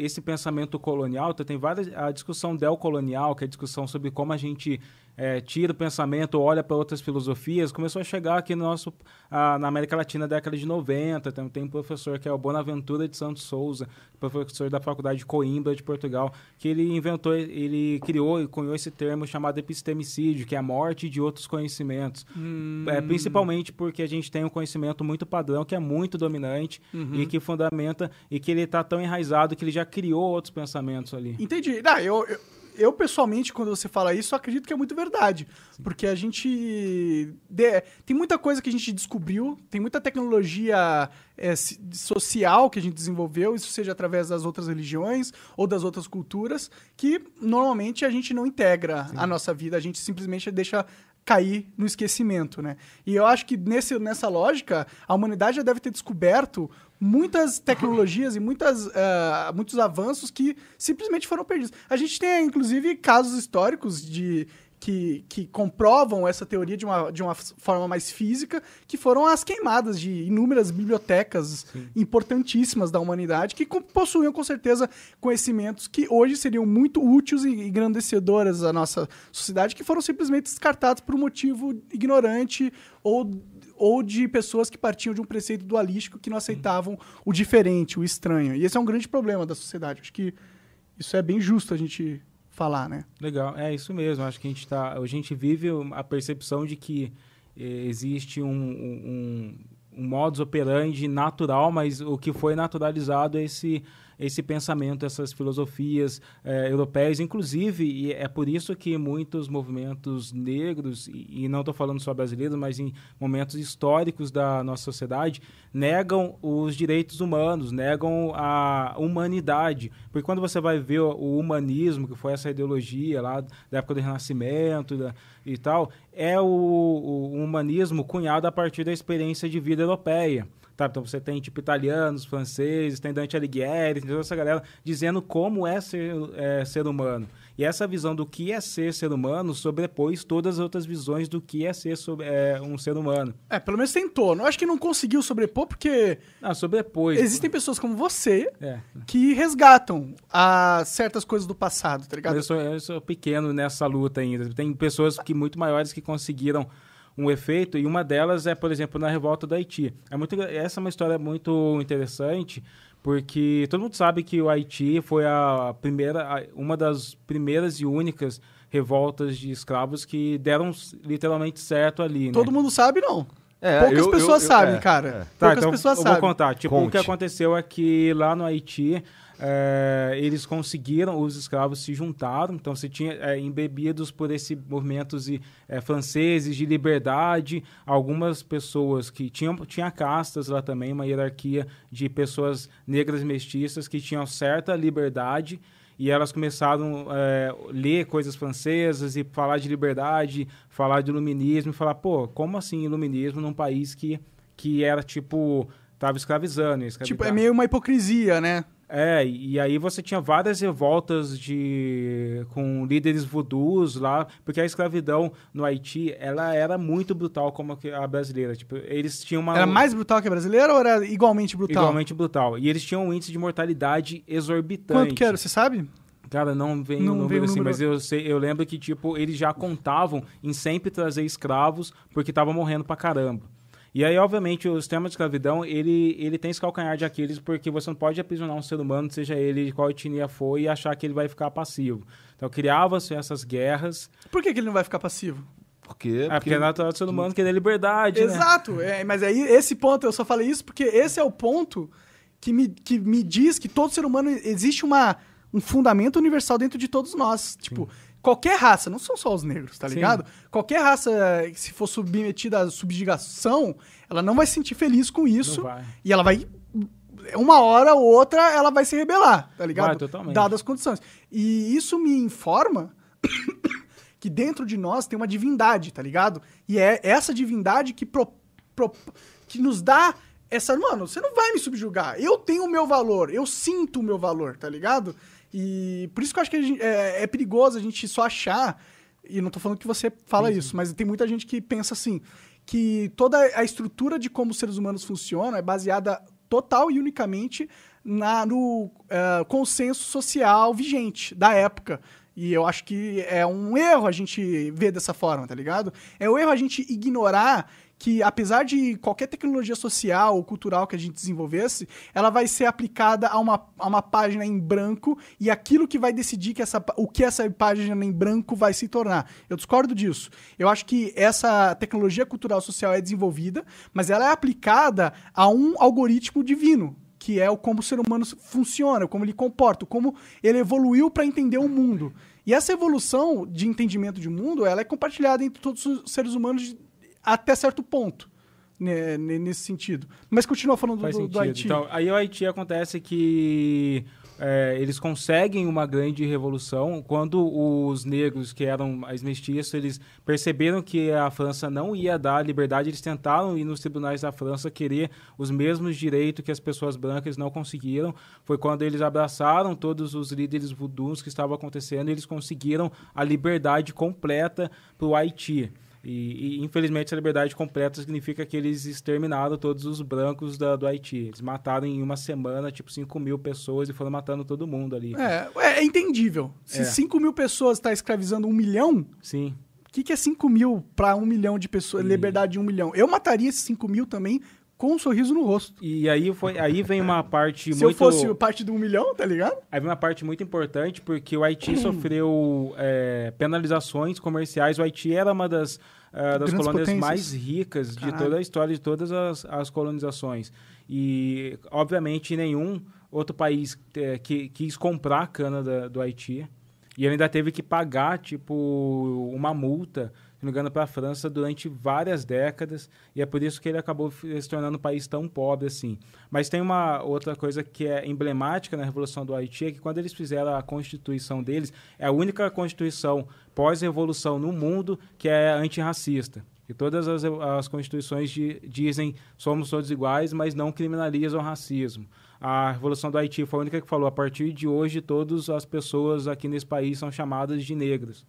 esse pensamento colonial, então tem várias. A discussão del-colonial, que é a discussão sobre como a gente é, tira o pensamento, olha para outras filosofias, começou a chegar aqui no nosso, ah, na América Latina na década de 90. Tem, tem um professor que é o Bonaventura de Santos Souza, professor da Faculdade de Coimbra de Portugal, que ele inventou, ele criou e cunhou esse termo chamado epistemicídio, que é a morte de outros conhecimentos. É, principalmente porque a gente tem um conhecimento muito padrão, que é muito dominante e que fundamenta e que ele está tão enraizado que ele já criou outros pensamentos ali. Entendi. Ah, eu, eu, eu, pessoalmente, quando você fala isso, acredito que é muito verdade. Porque a gente. de- tem muita coisa que a gente descobriu, tem muita tecnologia é, ci- social que a gente desenvolveu, isso seja através das outras religiões ou das outras culturas, que normalmente a gente não integra a nossa vida, a gente simplesmente deixa cair no esquecimento, né? E eu acho que nesse, nessa lógica, a humanidade já deve ter descoberto muitas tecnologias e muitas, ah, muitos avanços que simplesmente foram perdidos. A gente tem, inclusive, casos históricos de que, que comprovam essa teoria de uma, de uma forma mais física, que foram as queimadas de inúmeras bibliotecas importantíssimas da humanidade, que possuíam com certeza conhecimentos que hoje seriam muito úteis e engrandecedoras à nossa sociedade, que foram simplesmente descartados por um motivo ignorante ou, ou de pessoas que partiam de um preceito dualístico que não aceitavam o diferente, o estranho. E esse é um grande problema da sociedade. Acho que isso é bem justo a gente falar, né? Legal, é isso mesmo. Acho que a gente tá, a gente vive a percepção de que eh, existe um, um, um modus operandi natural, mas o que foi naturalizado é esse esse pensamento, essas filosofias eh, europeias, inclusive, e é por isso que muitos movimentos negros, e, e não estou falando só brasileiros, mas em momentos históricos da nossa sociedade, negam os direitos humanos, negam a humanidade. Porque quando você vai ver o, humanismo, que foi essa ideologia lá da época do Renascimento da- e tal, é o, o humanismo cunhado a partir da experiência de vida europeia. Tá, então você tem tipo italianos, franceses, tem Dante Alighieri, tem toda essa galera dizendo como é ser, é, ser humano. E essa visão do que é ser ser humano sobrepôs todas as outras visões do que é ser sob- é, um ser humano. É, pelo menos tentou. Eu acho que não conseguiu sobrepor porque Ah, sobrepôs. existem pessoas como você É. que resgatam a certas coisas do passado, tá ligado? Eu sou, eu sou pequeno nessa luta ainda. Tem pessoas que muito maiores que conseguiram um efeito e uma delas é, por exemplo, na revolta do Haiti. É muito, essa é uma história muito interessante porque todo mundo sabe que o Haiti foi a primeira, uma das primeiras e únicas revoltas de escravos que deram literalmente certo ali. né? Todo mundo sabe, não. É, Poucas eu- eu- pessoas eu- sabem, é, cara. é. Tá, Poucas então pessoas eu sabem. vou contar. Tipo, o Conte. que aconteceu é que lá no Haiti, é, eles conseguiram, os escravos se juntaram, então você tinha é, embebidos por esse movimentos e, é, franceses de liberdade, algumas pessoas que tinham tinha castas lá também, uma hierarquia de pessoas negras mestiças que tinham certa liberdade e elas começaram a ler coisas francesas e falar de liberdade, falar de iluminismo, e falar, pô, como assim iluminismo num país que, que era, tipo, tava escravizando? Tipo, é meio uma hipocrisia, né? É, e aí você tinha várias revoltas de com líderes voodoos lá, porque a escravidão no Haiti, ela era muito brutal como a brasileira. Tipo, eles tinham uma Era mais brutal que a brasileira ou era igualmente brutal? igualmente brutal. E eles tinham um índice de mortalidade exorbitante. Quanto que era, você sabe? Cara, não vem Não o número assim, número. mas eu, sei, eu lembro que, tipo, eles já contavam em sempre trazer escravos porque estavam morrendo pra caramba. E aí, obviamente, o sistema de escravidão, ele, ele tem esse calcanhar de Aquiles porque você não pode aprisionar um ser humano, seja ele de qual etnia for, e achar que ele vai ficar passivo. Então, criava-se essas guerras, Por que, que ele não vai ficar passivo? Porque, é, porque é natural do ser humano querer liberdade, né? Exato, é, mas aí esse ponto, eu só falei isso porque esse é o ponto que me, que me diz que todo ser humano existe uma, um fundamento universal dentro de todos nós. Tipo, qualquer raça, não são só os negros, tá Sim. ligado? Qualquer raça, eh, se for submetida à subjugação, ela não vai se sentir feliz com isso. E ela vai. Uma hora ou outra ela vai se rebelar, tá ligado? Vai, totalmente. Dadas as condições. E isso me informa que dentro de nós tem uma divindade, tá ligado? E é essa divindade que, pro- pro- que nos dá essa. Mano, você não vai me subjugar. Eu tenho o meu valor, eu sinto o meu valor, tá ligado? E por isso que eu acho que gente- é, é perigoso a gente só achar. E não tô falando que você fala isso, mas tem muita gente que pensa assim: que toda a estrutura de como os seres humanos funcionam é baseada total e unicamente na, no eh, consenso social vigente da época. E eu acho que é um erro a gente ver dessa forma, tá ligado? É um erro a gente ignorar que, apesar de qualquer tecnologia social ou cultural que a gente desenvolvesse, ela vai ser aplicada a uma, a uma página em branco e aquilo que vai decidir que essa, o que essa página em branco vai se tornar. Eu discordo disso. Eu acho que essa tecnologia cultural social é desenvolvida, mas ela é aplicada a um algoritmo divino, que é o como o ser humano funciona, como ele comporta, como ele evoluiu para entender o mundo. E essa evolução de entendimento de mundo, ela é compartilhada entre todos os seres humanos de- até certo ponto, né, ne- nesse sentido. Mas continua falando Faz do, do Haiti. Então, aí o Haiti acontece que é, eles conseguem uma grande revolução quando os negros, que eram as mestiços, eles perceberam que a França não ia dar liberdade, eles tentaram ir nos tribunais da França querer os mesmos direitos que as pessoas brancas não conseguiram. Foi quando eles abraçaram todos os líderes voodoos que estavam acontecendo e eles conseguiram a liberdade completa para o Haiti. E, e, infelizmente, a liberdade completa significa que eles exterminaram todos os brancos da- do Haiti. Eles mataram em uma semana, tipo, 5 mil pessoas e foram matando todo mundo ali. É, é, é entendível. Se É. 5 mil pessoas estão escravizando um milhão, Sim. o que, que é 5 mil para um milhão de pessoas? E- Liberdade de um milhão. Eu mataria esses 5 mil também com um sorriso no rosto. E aí, foi, aí vem uma parte Se muito... eu fosse parte do um milhão, tá ligado? Aí vem uma parte muito importante, porque o Haiti sofreu é, penalizações comerciais. O Haiti era uma das, ah, das colônias potências. mais ricas de Caralho. toda a história de todas as, as colonizações. E, obviamente, nenhum outro país eh, que quis comprar a cana da- do Haiti. E ele ainda teve que pagar, tipo, uma multa, se não me engano, para a França durante várias décadas. E é por isso que ele acabou se tornando um país tão pobre assim. Mas tem uma outra coisa que é emblemática na Revolução do Haiti, é que quando eles fizeram a Constituição deles, é a única Constituição pós-revolução no mundo que é antirracista. E todas as, as constituições di- dizem somos todos iguais, mas não criminalizam o racismo. A Revolução do Haiti foi a única que falou a partir de hoje todas as pessoas aqui nesse país são chamadas de negras.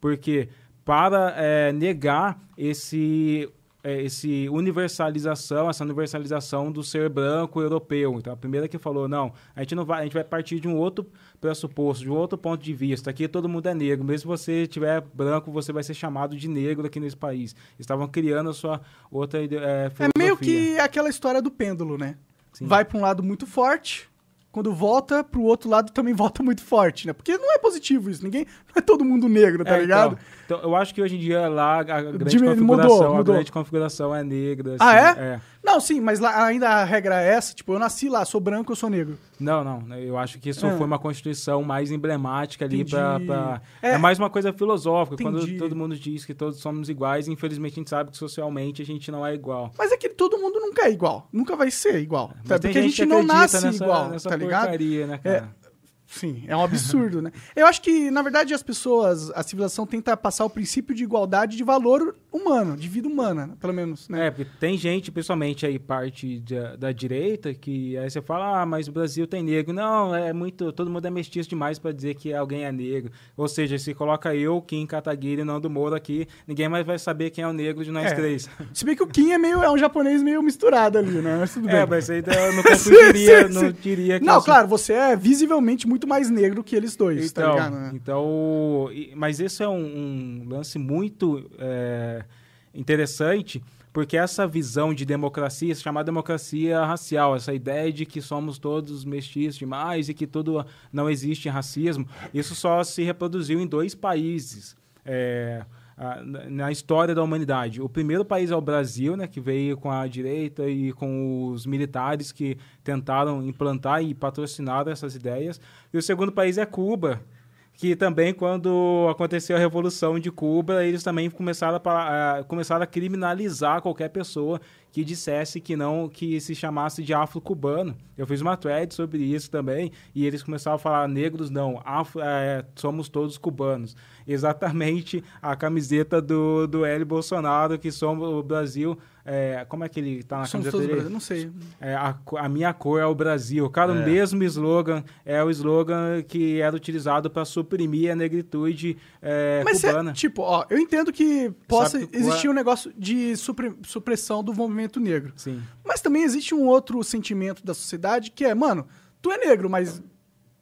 Porque para eh, negar esse eh, esse universalização, essa universalização do ser branco europeu. Então a primeira que falou, não, a gente não vai, a gente vai partir de um outro pressuposto, de um outro ponto de vista. Aqui todo mundo é negro, mesmo se você tiver branco, você vai ser chamado de negro aqui nesse país. Estavam criando a sua outra É filosofia. meio que aquela história do pêndulo, né? Sim. Vai pra um lado muito forte, quando volta pro outro lado também volta muito forte, né? Porque não é positivo isso. Ninguém. É todo mundo negro, tá É, ligado? Então, então, eu acho que hoje em dia lá a grande configuração, mudou, a mudou. grande configuração é negra. Ah, assim, é? Não, sim, mas lá ainda a regra é essa, tipo, eu nasci lá, sou branco, eu sou negro. Não, não. né, Eu acho que isso Ah. foi uma constituição mais emblemática ali Entendi. pra. É. É. mais uma coisa filosófica. Entendi. Quando todo mundo diz que todos somos iguais, infelizmente a gente sabe que socialmente a gente não é igual. Mas é que todo mundo nunca é igual, nunca vai ser igual. Tá? tem Porque a gente não nasce nessa, igual, nessa tá ligado? porcaria, né, cara? Sim, é um absurdo, né? Eu acho que, na verdade, as pessoas, a civilização tenta passar o princípio de igualdade de valor humano, de vida humana, pelo menos, né? É, porque tem gente, principalmente aí parte da, da direita, que aí você fala, ah, mas o Brasil tem negro. Não, é muito, todo mundo é mestiço demais pra dizer que alguém é negro. Ou seja, se coloca eu, Kim Kataguiri e Nando Moura aqui, ninguém mais vai saber quem é o negro de nós É. três. Se bem que o Kim é meio é um japonês meio misturado ali, né? Mas tudo bem. É, mas aí eu não confundiria, Sim, sim, não sim. diria que Não, eu sou- claro, você é visivelmente muito mais negro que eles dois, tá Então, ligado? né? então mas esse é um, um lance muito é, interessante, porque essa visão de democracia, chamada democracia racial, essa ideia de que somos todos mestiços demais e que tudo não existe racismo, isso só se reproduziu em dois países. é, na- história da humanidade. O primeiro país é o Brasil, né, que veio com a direita e com os militares que tentaram implantar e patrocinar essas ideias. E o segundo país é Cuba, que também quando aconteceu a revolução de Cuba, eles também começaram a, a- começaram a criminalizar qualquer pessoa que dissesse que não que se chamasse de afro-cubano. Eu fiz uma thread sobre isso também e eles começaram a falar negros não, afro, é, somos todos cubanos. Exatamente a camiseta do do L Bolsonaro que somos o Brasil, é, como é que ele tá na Somos camiseta todos dele? brasileiros, não sei. É, a, a minha cor é o Brasil. Cara, o mesmo slogan é o slogan que era utilizado para suprimir a negritude é, Mas, é, cubana. tipo, ó, eu entendo que possa Sabe existir um negócio de supre- supressão do movimento negro. Sim. Mas também existe um outro sentimento da sociedade que é, mano, tu é negro, mas.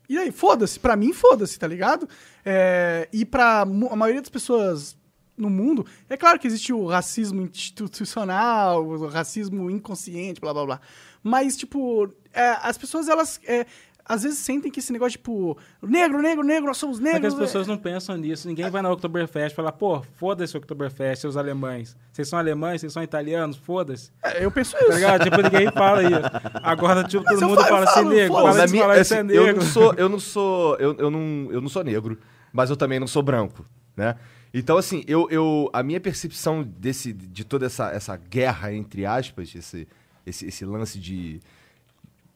E aí, foda-se. Pra mim, foda-se, tá ligado? É, e pra a maioria das pessoas no mundo, é claro que existe o racismo institucional, o racismo inconsciente, blá blá blá. Mas, tipo, é, as pessoas, elas. é, às vezes sentem que esse negócio, tipo, negro, negro, negro, nós somos que negros. as pessoas não pensam nisso. Ninguém vai na Oktoberfest e fala, pô, foda-se o Oktoberfest, seus alemães. Vocês são alemães, vocês são italianos, foda-se. É, eu penso Tá isso. ligado? Tipo, ninguém fala isso. Agora, tipo, Mas todo eu mundo falo- fala eu assim, falo, negro. Na de minha- falar que assim, é eu negro. não sou, eu não sou, eu, eu não, eu não sou negro, mas eu também não sou branco, né? Então assim, eu, eu a minha percepção desse de toda essa, essa guerra entre aspas, esse, esse esse lance de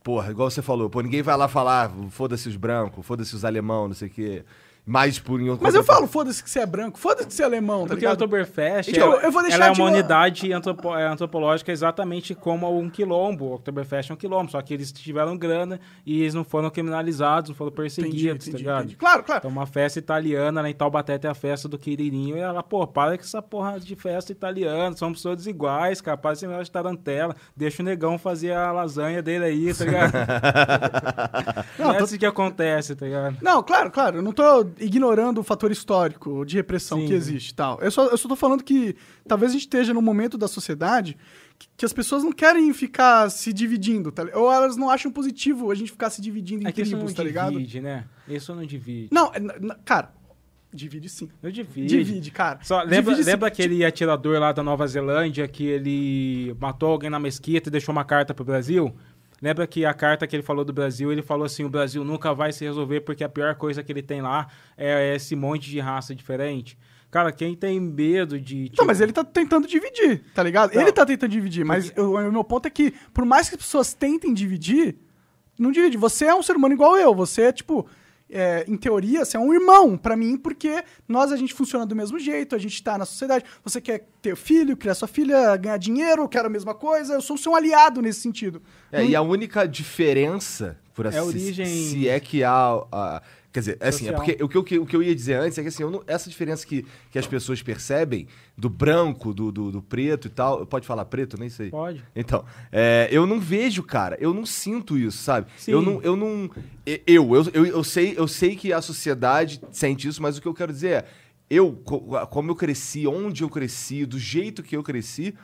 porra, igual você falou, pô, ninguém vai lá falar, foda-se os brancos, foda-se os alemão, não sei o quê. Mais por em Mas eu falo, foda-se que você é branco, foda-se que você é alemão, tá Porque a ligado? Oktoberfest, Então, ela, eu vou deixar ela é uma unidade antropo- é, antropológica exatamente como um quilombo. O Oktoberfest é um quilombo, só que eles tiveram grana e eles não foram criminalizados, não foram perseguidos, Entendi, tá entendi, ligado? entendi. Claro, claro. Então, uma festa italiana, lá em Taubaté tem a festa do Quiririnho, e ela, pô, para com essa porra de festa italiana, somos todos iguais, capaz de ser de tarantela, deixa o negão fazer a lasanha dele aí, tá ligado? não é assim que acontece, tá ligado? Não, claro, claro. Eu não tô ignorando o fator histórico de repressão Sim. que existe tal. Eu só, eu só tô falando que talvez a gente esteja num momento da sociedade que, que as pessoas não querem ficar se dividindo, tá, ou elas não acham positivo a gente ficar se dividindo em É isso não tribos, tá ligado? divide, né? Isso não divide. Não, é, cara, divide sim. Não divide. Divide, cara. Só, lembra Divide lembra aquele atirador lá da Nova Zelândia que ele matou alguém na mesquita e deixou uma carta pro Brasil? Lembra que a carta que ele falou do Brasil, ele falou assim, o Brasil nunca vai se resolver porque a pior coisa que ele tem lá é esse monte de raça diferente. Cara, quem tem medo de... Não, tipo, mas ele tá tentando dividir, tá ligado? Não. Ele tá tentando dividir, mas o meu ponto é que, por mais que as pessoas tentem dividir, não divide. Você é um ser humano igual eu. Você é, tipo, é, em teoria, você é um irmão pra mim, porque nós, a gente funciona do mesmo jeito, a gente tá na sociedade. Você quer ter filho, criar sua filha, ganhar dinheiro, eu quero a mesma coisa. Eu sou seu aliado nesse sentido. É, e a única diferença, por assim, É a origem se é que há. a- quer dizer, assim, é porque o que, o, que, o que eu ia dizer antes é que assim, eu não- essa diferença que, que as pessoas percebem do branco, do, do, do preto e tal. Pode falar preto? Nem sei. Pode. Então, é, eu não vejo, cara, eu não sinto isso, sabe? Sim. Eu não, eu não. Eu, eu, eu, eu sei, eu sei que a sociedade sente isso, mas o que eu quero dizer é, eu, co- como eu cresci, onde eu cresci, do jeito que eu cresci,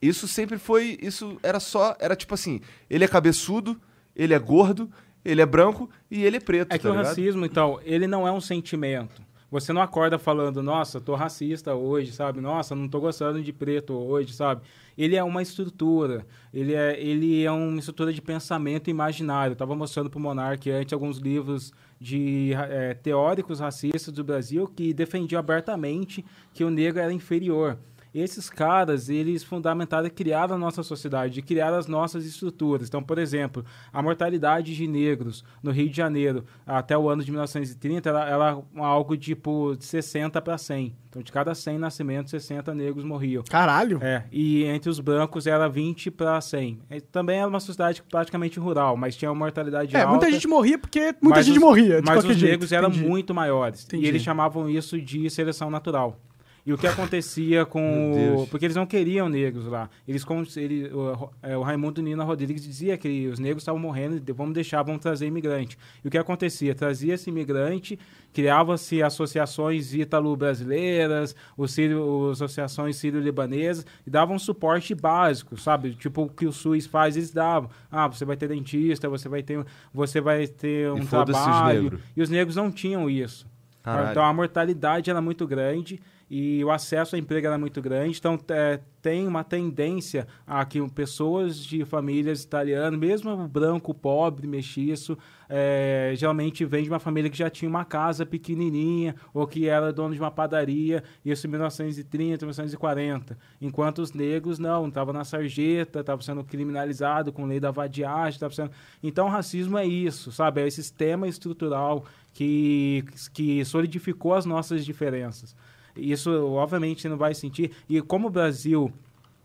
isso sempre foi. Isso era só. Era tipo assim, ele é cabeçudo, ele é gordo, ele é branco e ele é preto. É que tá o ligado? racismo, então, ele não é um sentimento. Você não acorda falando, nossa, tô racista hoje, sabe? Nossa, não tô gostando de preto hoje, sabe? Ele é uma estrutura, ele é, ele é uma estrutura de pensamento imaginário. Eu tava mostrando pro Monark antes alguns livros de eh, teóricos racistas do Brasil que defendiam abertamente que o negro era inferior esses caras, eles fundamentaram e criaram a nossa sociedade, criaram as nossas estruturas. Então, por exemplo, a mortalidade de negros no Rio de Janeiro até o ano de 1930 era, era algo tipo de 60 para 100. Então, de cada 100 nascimentos, 60 negros morriam. Caralho. É, e entre os brancos era 20 para 100. E também era uma sociedade praticamente rural, mas tinha uma mortalidade É, alta. muita gente morria porque muita gente os- morria, Mas os jeito. negros eram Entendi. muito maiores. Entendi. E eles chamavam isso de seleção natural. E o que acontecia com o... Porque eles não queriam negros lá. Eles, ele, o, é, o Raimundo Nina Rodrigues dizia que os negros estavam morrendo, vamos deixar, vamos trazer imigrante. E o que acontecia? Trazia esse imigrante, criava-se associações ítalo-brasileiras, os associações sírio-libanesas, e davam suporte básico, sabe? Tipo o que o SUS faz, eles davam. Ah, você vai ter dentista, você vai ter, você vai ter um os trabalho. E os negros não tinham isso. Caralho. Então a mortalidade era muito grande e o acesso ao emprego era muito grande. Então é, tem uma tendência a que pessoas de famílias italianas, mesmo branco, pobre, mestiço, é, geralmente vem de uma família que já tinha uma casa pequenininha ou que era dono de uma padaria, isso em 1930, 1940. Enquanto os negros não, estavam na sarjeta, estavam sendo criminalizados com lei da vadiagem, estavam sendo... Então o racismo é isso, sabe? É esse sistema estrutural que, que solidificou as nossas diferenças. Isso, obviamente, não vai sentir. E como o Brasil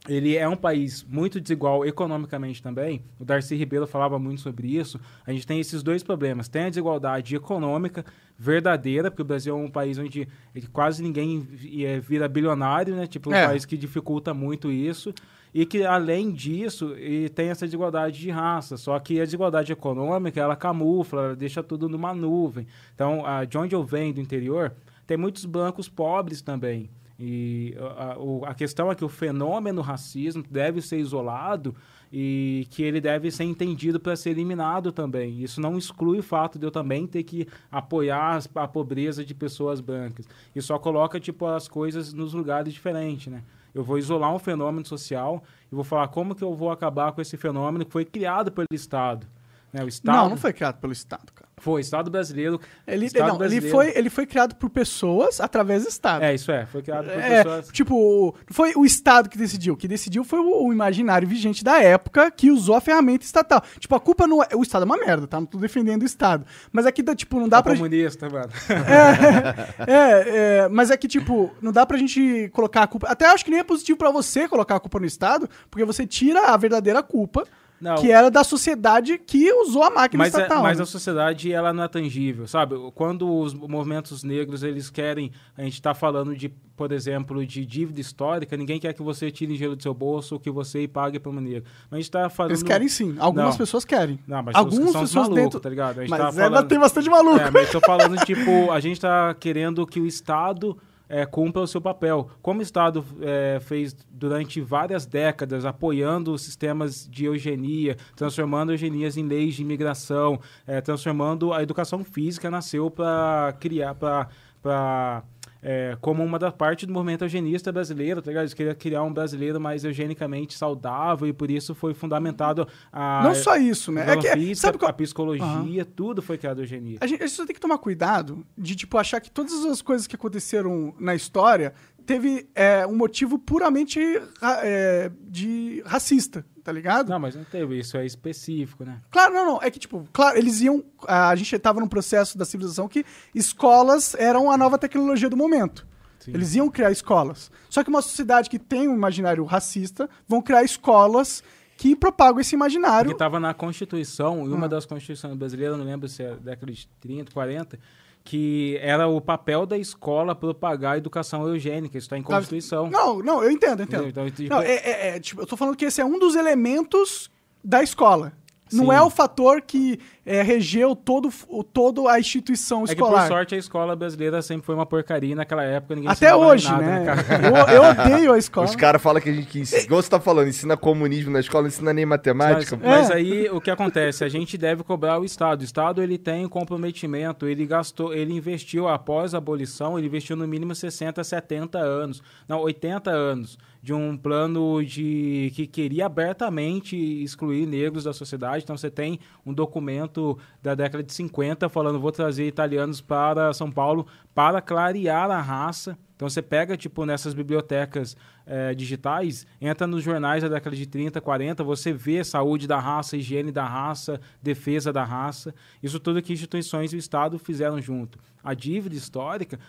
ele é um país muito desigual economicamente também. O Darcy Ribeiro falava muito sobre isso. A gente tem esses dois problemas. Tem a desigualdade econômica verdadeira, porque o Brasil é um país onde quase ninguém é, vira bilionário, né? Tipo, um É. país que dificulta muito isso. E que, além disso, tem essa desigualdade de raça. Só que a desigualdade econômica, ela camufla, ela deixa tudo numa nuvem. Então, a, de onde eu venho, do interior, tem muitos brancos pobres também. E a, a- questão é que o fenômeno racismo deve ser isolado e que ele deve ser entendido para ser eliminado também. Isso não exclui o fato de eu também ter que apoiar a pobreza de pessoas brancas. E só coloca tipo as coisas nos lugares diferentes, né? Eu vou isolar um fenômeno social e vou falar como que eu vou acabar com esse fenômeno que foi criado pelo Estado. Né? O Estado Não, não foi criado pelo Estado, cara. Foi, o Estado brasileiro. Ele, Estado não, ele, brasileiro. foi, ele foi criado por pessoas através do Estado. É, isso é, foi criado por É, pessoas. tipo, foi o Estado que decidiu. O que decidiu foi o, o imaginário vigente da época que usou a ferramenta estatal. Tipo, a culpa não é. O Estado é uma merda, tá? Não tô defendendo o Estado. Mas aqui, dá, tipo, não dá Dá pra. comunista, mano. É, é, mas é que, tipo, não dá pra gente colocar a culpa. Até acho que nem é positivo pra você colocar a culpa no Estado, porque você tira a verdadeira culpa, Não. que era da sociedade que usou a máquina Mas, é- estatal. mas né? a sociedade ela não é tangível, sabe? Quando os movimentos negros eles querem, a gente está falando de, por exemplo, de dívida histórica, ninguém quer que você tire dinheiro do seu bolso ou que você pague para o negro. Mas a gente está falando. Eles querem sim. Algumas Não. pessoas querem. Não, mas Algumas são pessoas malucos, dentro. tá ligado? A gente Mas tá ainda falando- tem bastante maluco. É, mas tô falando, tipo, a gente tá querendo que o Estado é, cumpra o seu papel. Como o Estado é, fez durante várias décadas, apoiando sistemas de eugenia, transformando eugenias em leis de imigração, é, transformando a educação física, nasceu para criar, para é, como uma da parte do movimento eugenista brasileiro, tá ligado? Eles queriam criar um brasileiro mais eugenicamente saudável e por isso foi fundamentado a Não só isso, né? É que, sabe qual- a psicologia, tudo foi criado eugenia. A gente, a gente só tem que tomar cuidado de, tipo, achar que todas as coisas que aconteceram na história teve é, um motivo puramente ra- é, de racista, tá ligado? Não, mas não teve, isso é específico, né? Claro, não, não. É que, tipo, claro, eles iam. A gente tava num processo da civilização que escolas eram a nova tecnologia do momento. Sim. Eles iam criar escolas. Só que uma sociedade que tem um imaginário racista vão criar escolas que propagam esse imaginário. Porque estava na Constituição, e uma Ah. das Constituições brasileiras, não lembro se é década de 30, 40, que era o papel da escola propagar a educação eugênica. Isso está em Constituição. Não, não, eu entendo, eu entendo. Então, tipo, Não, é, é- é, tipo, eu tô falando que esse é um dos elementos da escola. Não Sim. é o fator que é, regeu todo, o, todo a instituição É que, escolar. por sorte, a escola brasileira sempre foi uma porcaria naquela época ninguém Até hoje, nada, né? cara? Eu, eu odeio a escola. Os caras falam que a gente que ensina, igual você tá falando, ensina comunismo na escola, não ensina nem Mas, matemática. mas É. aí o que acontece? A gente deve cobrar o Estado. O Estado ele tem um comprometimento, ele gastou, ele investiu após a abolição, ele investiu no mínimo 60, 70 anos, não, 80 anos de um plano de que queria abertamente excluir negros da sociedade. Então você tem um documento da década de 50 falando vou trazer italianos para São Paulo para clarear a raça. Então você pega, tipo, nessas bibliotecas eh, digitais, entra nos jornais da década de 30, 40, você vê saúde da raça, higiene da raça, defesa da raça. Isso tudo que instituições e o Estado fizeram junto. A dívida histórica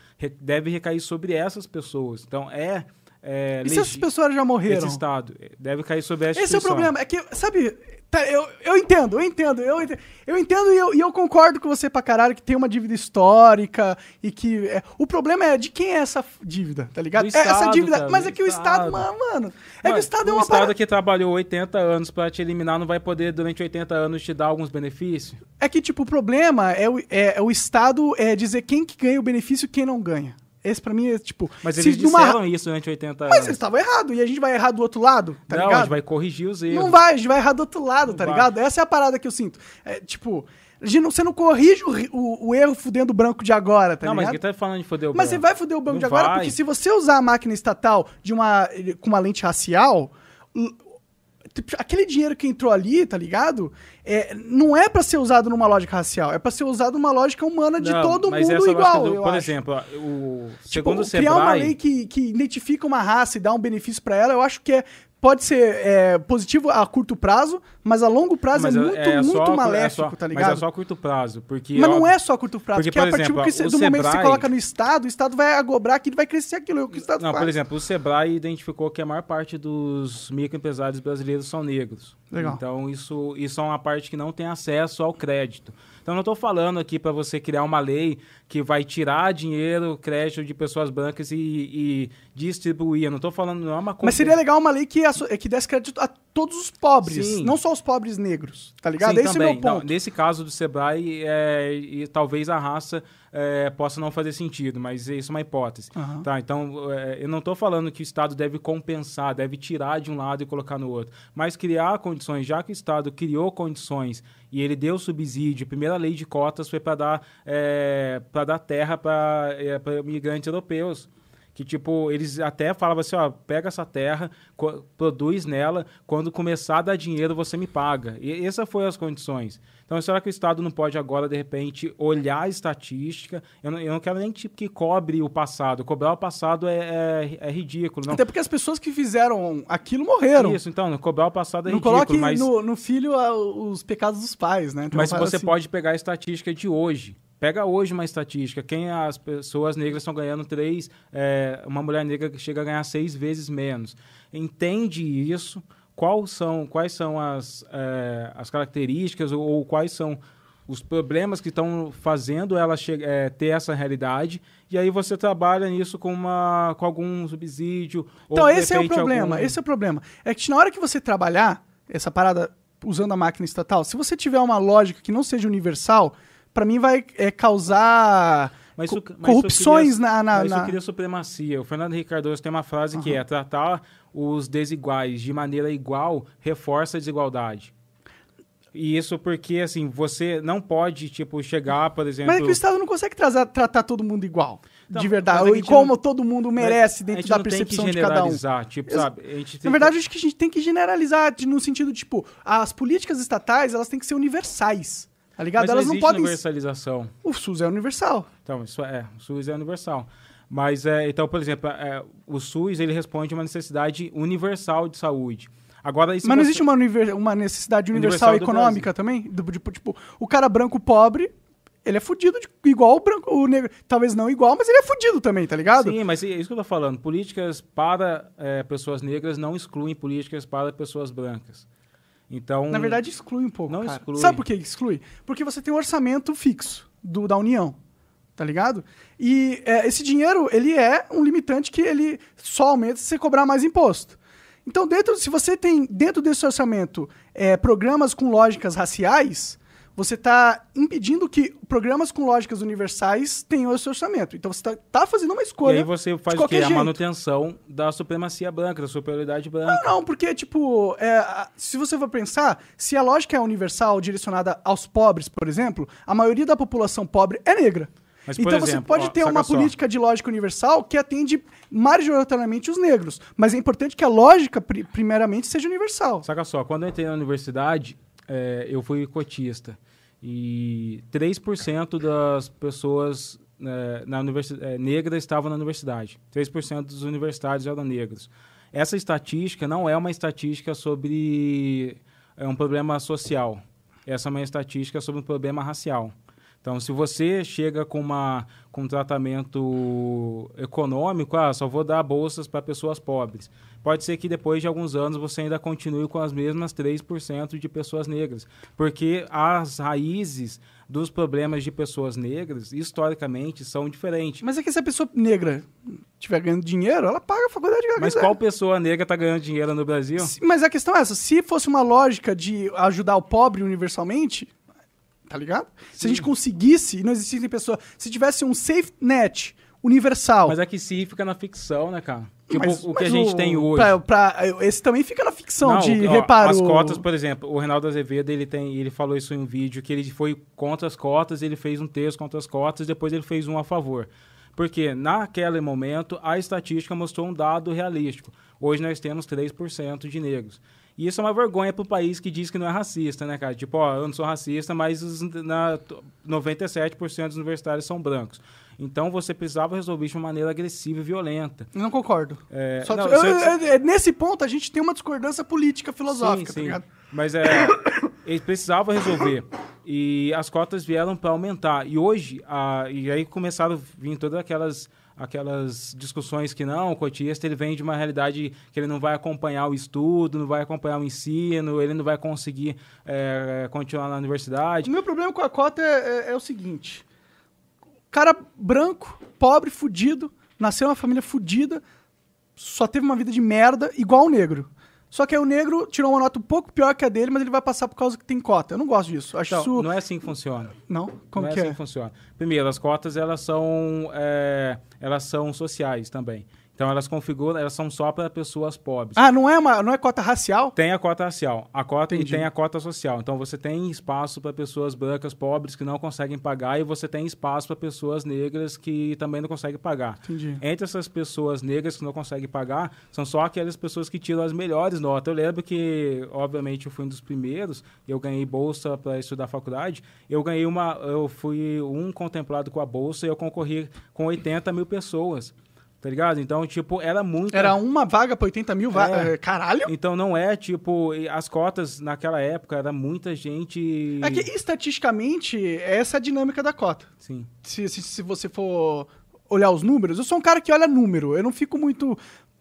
deve recair sobre essas pessoas. Então é. É E se essas pessoas já morreram? Esse Estado eh, deve cair sobre essa Esse é o problema. É que, sabe, tá, eu, eu entendo, eu entendo, eu entendo, eu entendo e eu, e eu concordo com você pra caralho que tem uma dívida histórica e que. é, o problema é de quem é essa dívida, tá ligado? Do É essa Estado, dívida. cara, mas é que o Estado, Estado. mano, mano. É que o Estado é um uma Estado parada. que trabalhou 80 anos para te eliminar não vai poder, durante 80 anos, te dar alguns benefícios? É que, tipo, o problema é o, é, é o Estado é dizer quem que ganha o benefício e quem não ganha. Esse pra mim é, tipo... Mas eles numa- disseram isso durante 80 anos. Mas eles estavam errados. E a gente vai errar do outro lado, tá não, a ligado? gente vai corrigir os erros. Não vai, a gente vai errar do outro lado, tá vai. ligado? Essa é a parada que eu sinto. É, tipo, a não- você não corrige o, o- o erro fudendo o branco de agora, tá não, mas ligado? quem tá falando de foder o Mas você branco? vai fuder o banco Não de agora, vai. porque se você usar a máquina estatal de uma, com uma lente racial, tipo, aquele dinheiro que entrou ali, tá ligado? É, não é pra ser usado numa lógica racial, é pra ser usado numa lógica humana de Não, todo mundo essa igual. do- Por acho. exemplo, o, Tipo, segundo o criar uma Sebrae... lei que, que identifica uma raça e dá um benefício pra ela, eu acho que é, pode ser é, positivo a curto prazo, mas a longo prazo mas é muito, é muito só- é maléfico, só- tá ligado? Mas é só a curto prazo, porque... Mas ó, não é só a curto prazo, porque, porque, por a partir exemplo, do, você- do momento que você Sebrae- coloca no Estado, o Estado vai agobrar ele vai crescer aquilo, é o Estado Não, faz. por exemplo, o Sebrae identificou que a maior parte dos microempresários brasileiros são negros. Legal. Então, isso, isso é uma parte que não tem acesso ao crédito. Então, eu não estou falando aqui para você criar uma lei que vai tirar dinheiro, crédito de pessoas brancas e, e distribuir. Eu não estou falando, não é uma Mas seria legal uma lei que, que desse crédito a todos os pobres, Sim. não só os pobres negros, tá ligado? Sim, Esse é o também. meu ponto. Não, nesse caso do Sebrae, é, e talvez a raça é, possa não fazer sentido, mas isso é uma hipótese. Aham. Tá, então, é, eu não estou falando que o Estado deve compensar, deve tirar de um lado e colocar no outro, mas criar condições, já que o Estado criou condições e ele deu subsídio, a primeira lei de cotas foi para dar, é, para dar terra para é, pra imigrantes europeus. Que, tipo, eles até falavam assim, ó, pega essa terra, produz nela, quando começar a dar dinheiro, você me paga. E essas foram as condições. Então, será que o Estado não pode agora, de repente, olhar a estatística? Eu não, eu não quero nem tipo, que cobre o passado. Cobrar o passado é, é, é ridículo. Não, Até porque as pessoas que fizeram aquilo morreram. Isso, então, cobrar o passado é não ridículo, coloque mas... no, no filho os pecados dos pais, né? Então, Mas você assim, pode pegar a estatística de hoje. Pega hoje uma estatística. Quem as pessoas negras estão ganhando três, é, uma mulher negra que chega a ganhar seis vezes menos. Entende isso? Quais são, quais são as, é, as características ou, ou quais são os problemas que estão fazendo ela é, ter essa realidade? E aí você trabalha nisso com, uma, com algum subsídio. Então, esse é o problema. algum- Esse é o problema. É que na hora que você trabalhar essa parada usando a máquina estatal, se você tiver uma lógica que não seja universal, pra mim vai é, causar Mas isso- mas isso corrupções cria- na. na, Mas na- isso cria supremacia. O Fernando Cardoso tem uma frase que é tratar os desiguais de maneira igual reforça a desigualdade. E isso porque, assim, você não pode, tipo, chegar, por exemplo... Mas é que o Estado não consegue trazer- tratar todo mundo igual. Não, de verdade. E como não- todo mundo merece dentro da percepção de cada um. Tipo, Exa- sabe? A gente tem Na verdade, acho que a gente tem que generalizar no sentido, tipo, as políticas estatais, elas têm que ser universais. Tá ligado? Mas elas não não podem. universalização. O SUS é universal. Então, isso é, o SUS é universal. Mas, é, então, por exemplo, é, o SUS, ele responde a uma necessidade universal de saúde. Agora, isso Mas não você- existe uma, univer- uma necessidade universal, Universal econômica também? Do, tipo, tipo, o cara branco pobre, ele é fudido de- igual o branco, o negro. Talvez não igual, mas ele é fudido também, tá ligado? Sim, mas é isso que eu tô falando. Políticas para é, pessoas negras não excluem políticas para pessoas brancas. Então, Na verdade, exclui um pouco. Não cara. exclui. Sabe por que exclui? Porque você tem um orçamento fixo do, da União. Tá ligado? E é, esse dinheiro, ele é um limitante que ele só aumenta se você cobrar mais imposto. Então, dentro, se você tem dentro desse orçamento é, programas com lógicas raciais, você está impedindo que programas com lógicas universais tenham esse orçamento. Então, você está tá fazendo uma E escolha. aí você faz o quê? A manutenção da supremacia branca, da superioridade branca. Não, não, porque, tipo, é, se você for pensar, se a lógica é universal direcionada aos pobres, por exemplo, a maioria da população pobre é negra. Mas, então você exemplo, pode ó, ter uma só. política de lógica universal que atende majoritariamente os negros. Mas é importante que a lógica, pri- primeiramente, seja universal. Saca só, quando eu entrei na universidade, é, eu fui cotista. E 3% das pessoas né, na é, negras estavam na universidade. 3% dos universitários eram negros. Essa estatística não é uma estatística sobre é, um problema social. Essa é uma estatística sobre um problema racial. Então, se você chega com, uma, com um tratamento econômico, ah, só vou dar bolsas para pessoas pobres. Pode ser que depois de alguns anos você ainda continue com as mesmas 3% de pessoas negras. Porque as raízes dos problemas de pessoas negras, historicamente, são diferentes. Mas é que se a pessoa negra estiver ganhando dinheiro, ela paga a faculdade que ela Mas quiser. qual pessoa negra está ganhando dinheiro no Brasil? Se- Mas a questão é essa: se fosse uma lógica de ajudar o pobre universalmente, tá ligado? Se a gente conseguisse, e não existissem pessoas. Se tivesse um safe net universal. Mas é que sim fica na ficção, né, cara? Tipo, mas- o que a gente tem hoje. pra- pra- esse também fica na ficção Não, de ó, reparo. As cotas, por exemplo, o Reinaldo Azevedo, ele, tem, ele falou isso em um vídeo, que ele foi contra as cotas, ele fez um texto contra as cotas, depois ele fez um a favor. Porque naquele momento a estatística mostrou um dado realístico. Hoje nós temos 3% de negros. E isso é uma vergonha para o país que diz que não é racista, né, cara? Tipo, ó, eu não sou racista, mas os, na, 97% dos universitários são brancos. Então você precisava resolver isso de uma maneira agressiva e violenta. Não concordo. É, Só- não, eu- você- eu- eu- nesse ponto, a gente tem uma discordância política, filosófica, sim, tá sim. ligado? Mas é, eles precisavam resolver. E as cotas vieram para aumentar. E hoje, a, e aí começaram a vir todas aquelas, aquelas discussões que não, o cotista ele vem de uma realidade que ele não vai acompanhar o estudo, não vai acompanhar o ensino, ele não vai conseguir é, continuar na universidade. O meu problema com a cota é, é- é o seguinte: cara branco, pobre, fudido, nasceu numa família fudida, só teve uma vida de merda, igual o negro. Só que aí o negro tirou uma nota um pouco pior que a dele, mas ele vai passar por causa que tem cota. Eu não gosto disso. Acho Então, isso. não é assim que funciona. Não? Como não que é é? assim que funciona. Primeiro, as cotas elas são, é, elas são sociais também. Então elas configuram, elas são só para pessoas pobres. Ah, não é, uma, não é cota racial? Tem a cota racial, a cota Entendi. e tem a cota social. Então você tem espaço para pessoas brancas pobres que não conseguem pagar e você tem espaço para pessoas negras que também não conseguem pagar. Entendi. Entre essas pessoas negras que não conseguem pagar, são só aquelas pessoas que tiram as melhores notas. Eu lembro que, obviamente, eu fui um dos primeiros, eu ganhei bolsa para estudar faculdade. Eu ganhei uma, eu fui um contemplado com a bolsa e eu concorri com 80 mil pessoas. Tá ligado? Então, tipo, era muito. Era uma vaga pra 80 mil vagas. É. Caralho! Então não é tipo, as cotas naquela época era muita gente. É que estatisticamente, essa é a dinâmica da cota. Sim. se, se, se você for olhar os números, eu sou um cara que olha número. Eu não fico muito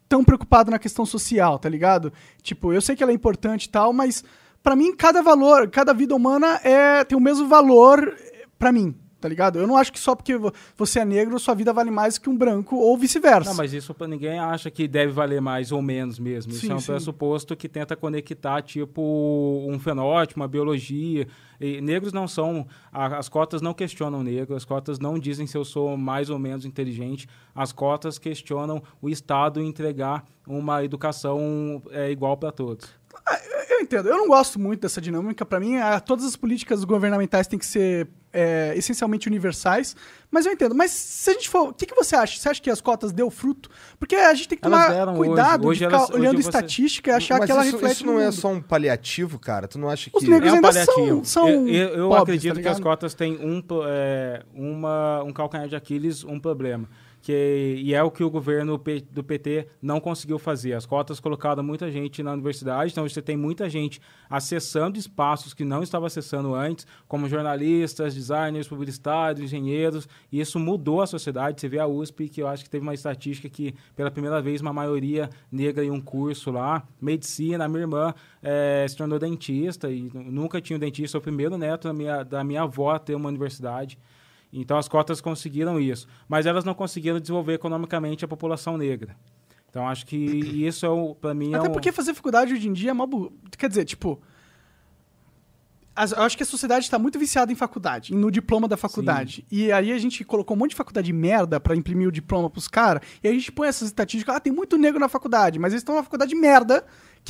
tão preocupado na questão social, tá ligado? Tipo, eu sei que ela é importante e tal, mas pra mim cada valor, cada vida humana é tem o mesmo valor eh, pra mim, tá ligado? Eu não acho que só porque vo- você é negro sua vida vale mais que um branco ou vice-versa. Não, mas isso ninguém acha que deve valer mais ou menos mesmo. Isso Sim, é um sim. pressuposto que tenta conectar, tipo, um fenótipo, uma biologia. E negros não são. a- as cotas não questionam negro, as cotas não dizem se eu sou mais ou menos inteligente. As cotas questionam o Estado entregar uma educação é, igual para todos. Eu entendo. Eu não gosto muito dessa dinâmica. Pra mim, todas as políticas governamentais têm que ser é, essencialmente universais. Mas eu entendo. Mas se a gente for. O que, que você acha? Você acha que as cotas deu fruto? Porque a gente tem que tomar cuidado hoje. Hoje de ficar elas- olhando você- estatística e achar Mas que ela isso, reflete isso não é só um paliativo, cara? Tu não acha que... Os negros É um ainda paliativo. são- são eu eu, eu pobres, acredito tá que as cotas têm um, é, uma, um calcanhar de Aquiles, um problema. Que, e é o que o governo do PT não conseguiu fazer. As cotas colocaram muita gente na universidade, então você tem muita gente acessando espaços que não estava acessando antes, como jornalistas, designers, publicitários, engenheiros, e isso mudou a sociedade. Você vê a USP, que eu acho que teve uma estatística que, pela primeira vez, uma maioria negra em um curso lá. Medicina, a minha irmã eh, se tornou dentista, e nu- nunca tinha um dentista, o primeiro neto da minha, da minha avó a ter uma universidade. Então as cotas conseguiram isso, mas elas não conseguiram desenvolver economicamente a população negra. Então acho que isso é o, pra mim é Até um- porque fazer faculdade hoje em dia é mó bu- Quer dizer, tipo. as- eu acho que a sociedade está muito viciada em faculdade, no diploma da faculdade. E aí a gente colocou um monte de faculdade de merda pra imprimir o diploma pros caras. E a gente põe essas estatísticas, ah, tem muito negro na faculdade, mas eles estão na faculdade de merda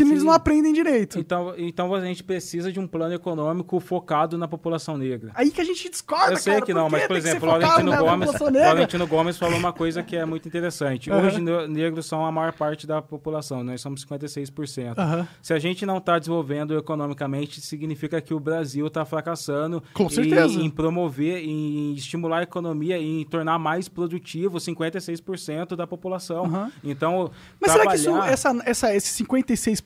que eles Sim. não aprendem direito. Então, então a gente precisa de um plano econômico focado na população negra. Aí que a gente discorda, Eu sei cara, que não, mas, por exemplo, o focado Laurentino na Gomes? Laurentino Gomes falou uma coisa que é muito interessante. Aham. Hoje, ne- negros são a maior parte da população, nós somos 56%. Aham. Se a gente não está desenvolvendo economicamente, significa que o Brasil está fracassando Com em- certeza. em promover, em estimular a economia e em tornar mais produtivo 56% da população. Aham. Então, Mas será que isso, trabalhar- essa, essa, esse 56%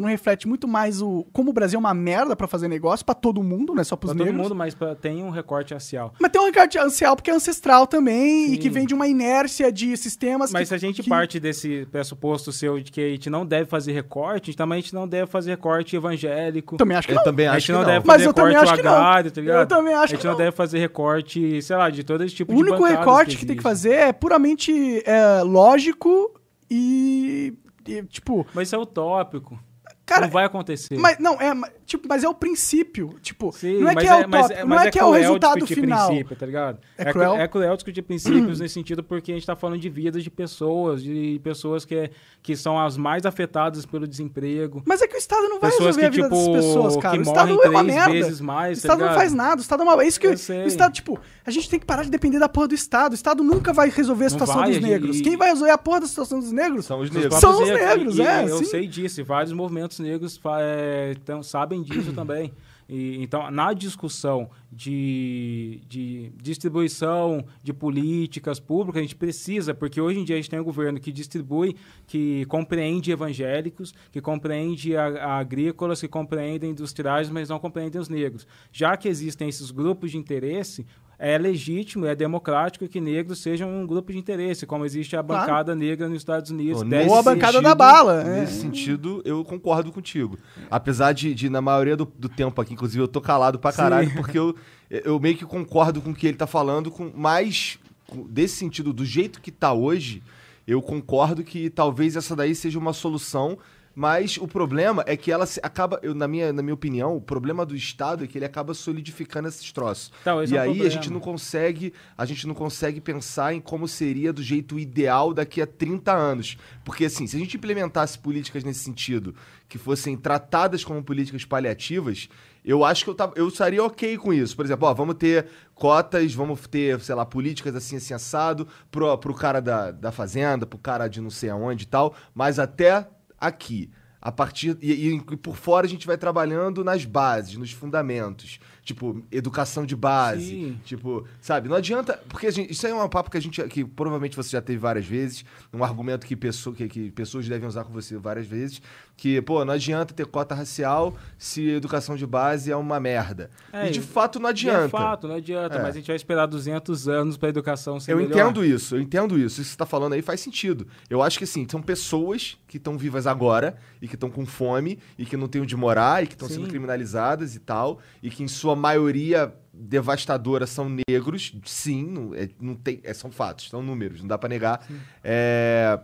não reflete muito mais o como o Brasil é uma merda pra fazer negócio pra todo mundo, não é só pros Pra todo negros? mundo, mas pra- tem um recorte racial. Mas tem um recorde ancial porque é ancestral também e Sim. que vem de uma inércia de sistemas Mas que, se a gente que- parte desse pressuposto seu de que a gente não deve fazer recorte, também a gente não deve fazer recorte evangélico. Também acho que Eu não. também a acho gente que não, não. deve Mas fazer eu também recorte acho que não. agrário, tá ligado? Eu também acho A gente que não não. deve fazer recorte, sei lá, de todo esse tipo O de único bancadas recorte que, tem que fazer é puramente é, lógico e, e, tipo, Mas isso é utópico. cara, não vai acontecer. mas não é, mas, tipo, mas é o princípio, tipo, Sim, não é que é, o mas tópico, mas não é, que é o resultado final. princípio, tá ligado? É cru- cruel? É cruel discutir princípios nesse sentido porque a gente tá falando de vidas de pessoas, de pessoas que, que são as mais afetadas pelo desemprego. Mas é que o Estado não vai Pessoas resolver a que, vida tipo, dessas pessoas, cara. que o Estado morrem é uma merda. vezes mais, o tá Estado não ligado? faz nada, o Estado é uma... É isso que Eu o. Estado, tipo, a gente tem que parar de depender da porra do Estado. O Estado nunca vai resolver a Não situação vai, dos negros. e- Quem vai resolver a porra da situação dos negros? São os negros. São os negros, e- é, e Eu sim. sei disso, e vários movimentos negros é, tão- sabem disso também. E, então, na discussão de, de distribuição de políticas públicas, a gente precisa, porque hoje em dia a gente tem um governo que distribui, que compreende evangélicos, que compreende a, a agrícolas, que compreendem industriais, mas não compreendem os negros. Já que existem esses grupos de interesse, é legítimo, é democrático que negros sejam um grupo de interesse, como existe a Claro. bancada negra nos Estados Unidos. Ou a bancada da bala, é. Nesse sentido, eu concordo contigo. Apesar de, de, na maioria do, do tempo aqui, inclusive, eu tô calado pra caralho, Sim. porque eu, eu meio que concordo com o que ele tá falando, com mais com- desse sentido, do jeito que tá hoje, eu concordo que talvez essa daí seja uma solução. Mas o problema é que ela se- acaba, eu, na, minha, na minha opinião, o problema do Estado é que ele acaba solidificando esses troços. Então, esse e é um aí a problema. gente não consegue, a gente não consegue pensar em como seria do jeito ideal daqui a 30 anos. Porque assim, se a gente implementasse políticas nesse sentido, que fossem tratadas como políticas paliativas, eu acho que eu, tava, eu estaria ok com isso. Por exemplo, ó, vamos ter cotas, vamos ter, sei lá, políticas assim, assim, assado, pro, pro cara da, da fazenda, pro cara de não sei aonde e tal, mas até aqui. A partir. E, e- por fora a gente vai trabalhando nas bases, nos fundamentos. Tipo, educação de base. Sim. Tipo, sabe? Não adianta. Porque a gente- isso aí é um papo que a gente. que provavelmente você já teve várias vezes. Um argumento que, pessoa, que, que pessoas devem usar com você várias vezes. Que, pô, não adianta ter cota racial se educação de base é uma merda. É, e de fato não E adianta. É fato, não adianta, É. mas a gente vai esperar 200 anos para a educação ser Eu melhor. entendo isso, eu entendo isso. Isso que você tá falando aí faz sentido. Eu acho que assim, são pessoas que estão vivas agora e que estão com fome e que não têm onde morar e que estão Sim. sendo criminalizadas e tal, e que em sua maioria devastadora são negros, sim, não, é- não tem, é, são fatos, são números, não dá pra negar. É,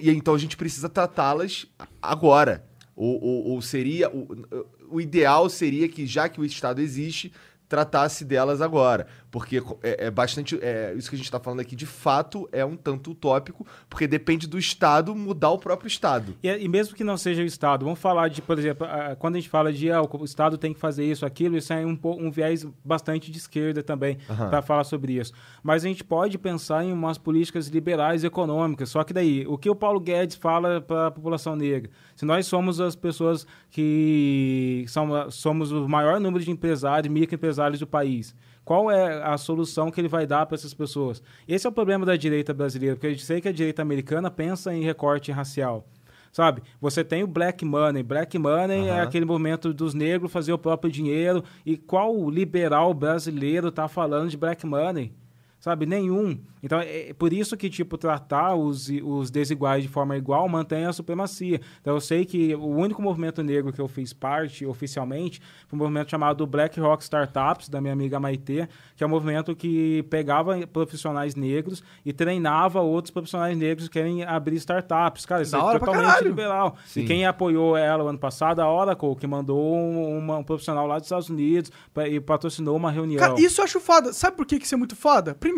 e então a gente precisa tratá-las agora. Ou, ou- ou seria. O, o ideal seria que, já que o Estado existe, tratasse delas agora. Porque é, é bastante. é, isso que a gente está falando aqui, de fato, é um tanto utópico, porque depende do Estado mudar o próprio Estado. E, e mesmo que não seja o Estado, vamos falar de, por exemplo, quando a gente fala de ah, o Estado tem que fazer isso, aquilo, isso é um, um viés bastante de esquerda também Aham. para falar sobre isso. Mas a gente pode pensar em umas políticas liberais econômicas. Só que daí, o que o Paulo Guedes fala para a população negra? Se nós somos as pessoas que são, somos o maior número de empresários, microempresários do país. Qual é a solução que ele vai dar para essas pessoas? Esse é o problema da direita brasileira, porque eu sei que a direita americana pensa em recorte racial. Sabe? Você tem o black money. Black money é Aham. aquele movimento dos negros fazer o próprio dinheiro. E qual liberal brasileiro está falando de black money? Sabe? Nenhum. Então, é é por isso que, tipo, tratar os, os desiguais de forma igual mantém a supremacia. Então, eu sei que o único movimento negro que eu fiz parte oficialmente foi um movimento chamado Black Rock Startups, da minha amiga Maitê, que é um movimento que pegava profissionais negros e treinava outros profissionais negros que querem abrir startups. Cara, isso Da é totalmente liberal. Sim. E quem apoiou ela o ano passado, a Oracle, que mandou um, uma- um profissional lá dos Estados Unidos pra- e patrocinou uma reunião. Cara, isso eu acho foda. Sabe por que que isso é muito foda? Primeiro,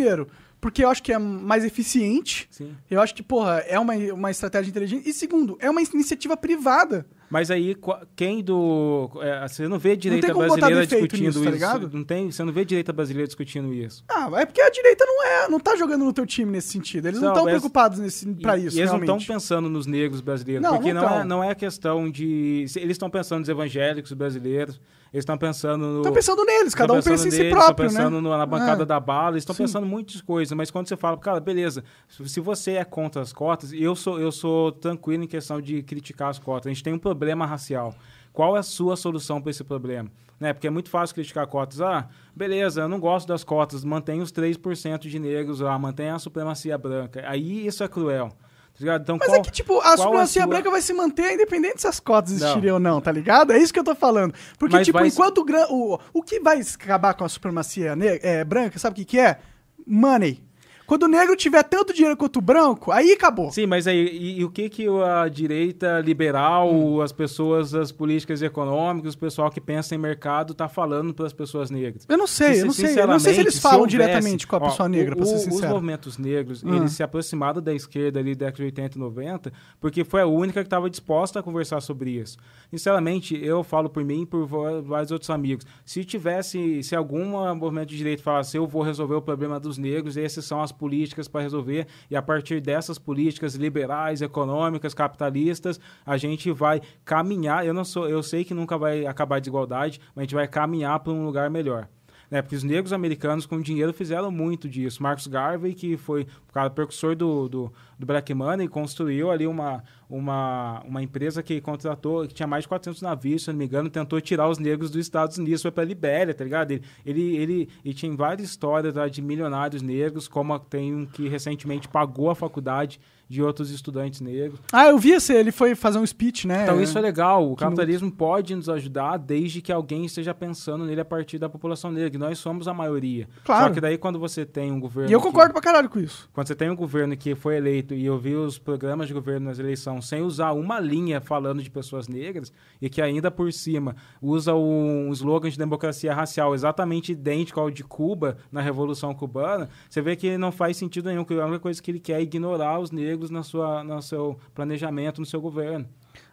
porque eu acho que é mais eficiente. Sim. Eu acho que, porra, é uma, uma estratégia inteligente. E segundo, é uma iniciativa privada. Mas aí, quem do. é, você não vê direita como botar brasileira discutindo nisso, tá isso. Não tem, você não vê direita brasileira discutindo isso. Ah, é porque a direita não é, não tá jogando no teu time nesse sentido. Eles não Não, estão preocupados nesse, pra E- isso, e eles não realmente. estão pensando nos negros brasileiros. Não, porque não não, é, não é questão de. Eles estão pensando nos evangélicos brasileiros, eles estão pensando no. Estão pensando neles, cada um pensa em si próprio, estão pensando né? na bancada É. da bala, estão pensando em muitas coisas, mas quando você fala, cara, beleza, se se você é contra as cotas, eu sou, eu sou tranquilo em questão de criticar as cotas. A gente tem um problema racial. Qual é a sua solução para esse problema? Né? Porque é muito fácil criticar cotas. Ah, beleza, eu não gosto das cotas, mantém os 3% de negros lá, mantém a supremacia branca. Aí isso é cruel. Tá ligado? Então, Mas qual, é que, tipo, a supremacia sua- branca vai se manter independente se as cotas Não. existirem ou não, tá ligado? É isso que eu tô falando. Porque, Mas tipo, vai- enquanto o, o, o que vai acabar com a supremacia é, branca, sabe o que, que é? Money. Quando o negro tiver tanto dinheiro quanto o branco, aí acabou. Sim, mas aí, e, e o que que a direita liberal, Hum. as pessoas, as políticas econômicas, o pessoal que pensa em mercado tá falando para as pessoas negras? Eu não sei, eu não sei. Eu não sei se eles falam houvesse- diretamente com a ó, pessoa negra, o- pra ser sincero. Os movimentos negros, Hum. eles se aproximaram da esquerda ali da década de 80 e 90, porque foi a única que estava disposta a conversar sobre isso. Sinceramente, eu falo por mim e por vários outros amigos. Se tivesse, se algum movimento de direita falasse eu vou resolver o problema dos negros, essas são as políticas para resolver, e a partir dessas políticas liberais, econômicas, capitalistas, a gente vai caminhar. Eu não sou, eu sei que nunca vai acabar a desigualdade, mas a gente vai caminhar para um lugar melhor. Né, porque os negros americanos com dinheiro fizeram muito disso. Marcus Garvey, que foi o cara precursor do, do, do Black Money, construiu ali uma, uma, uma empresa que contratou, que tinha mais de 400 navios, se não me engano, tentou tirar os negros dos Estados Unidos, foi para Libéria, tá ligado? Ele, ele, ele, ele tinha várias histórias lá, de milionários negros, como tem um que recentemente pagou a faculdade de outros estudantes negros. Ah, eu vi esse, ele foi fazer um speech, né? Então isso é legal. O que capitalismo pode nos ajudar desde que alguém esteja pensando nele a partir da população negra. E nós somos a maioria. Claro. Só que daí quando você tem um governo. E eu que- concordo pra caralho com isso. quando você tem um governo que foi eleito e eu vi os programas de governo nas eleições sem usar uma linha falando de pessoas negras e que ainda por cima usa um slogan de democracia racial exatamente idêntico ao de Cuba na Revolução Cubana, você vê que não faz sentido nenhum, que a única coisa que ele quer é ignorar os negros na sua, no seu planejamento, no seu governo.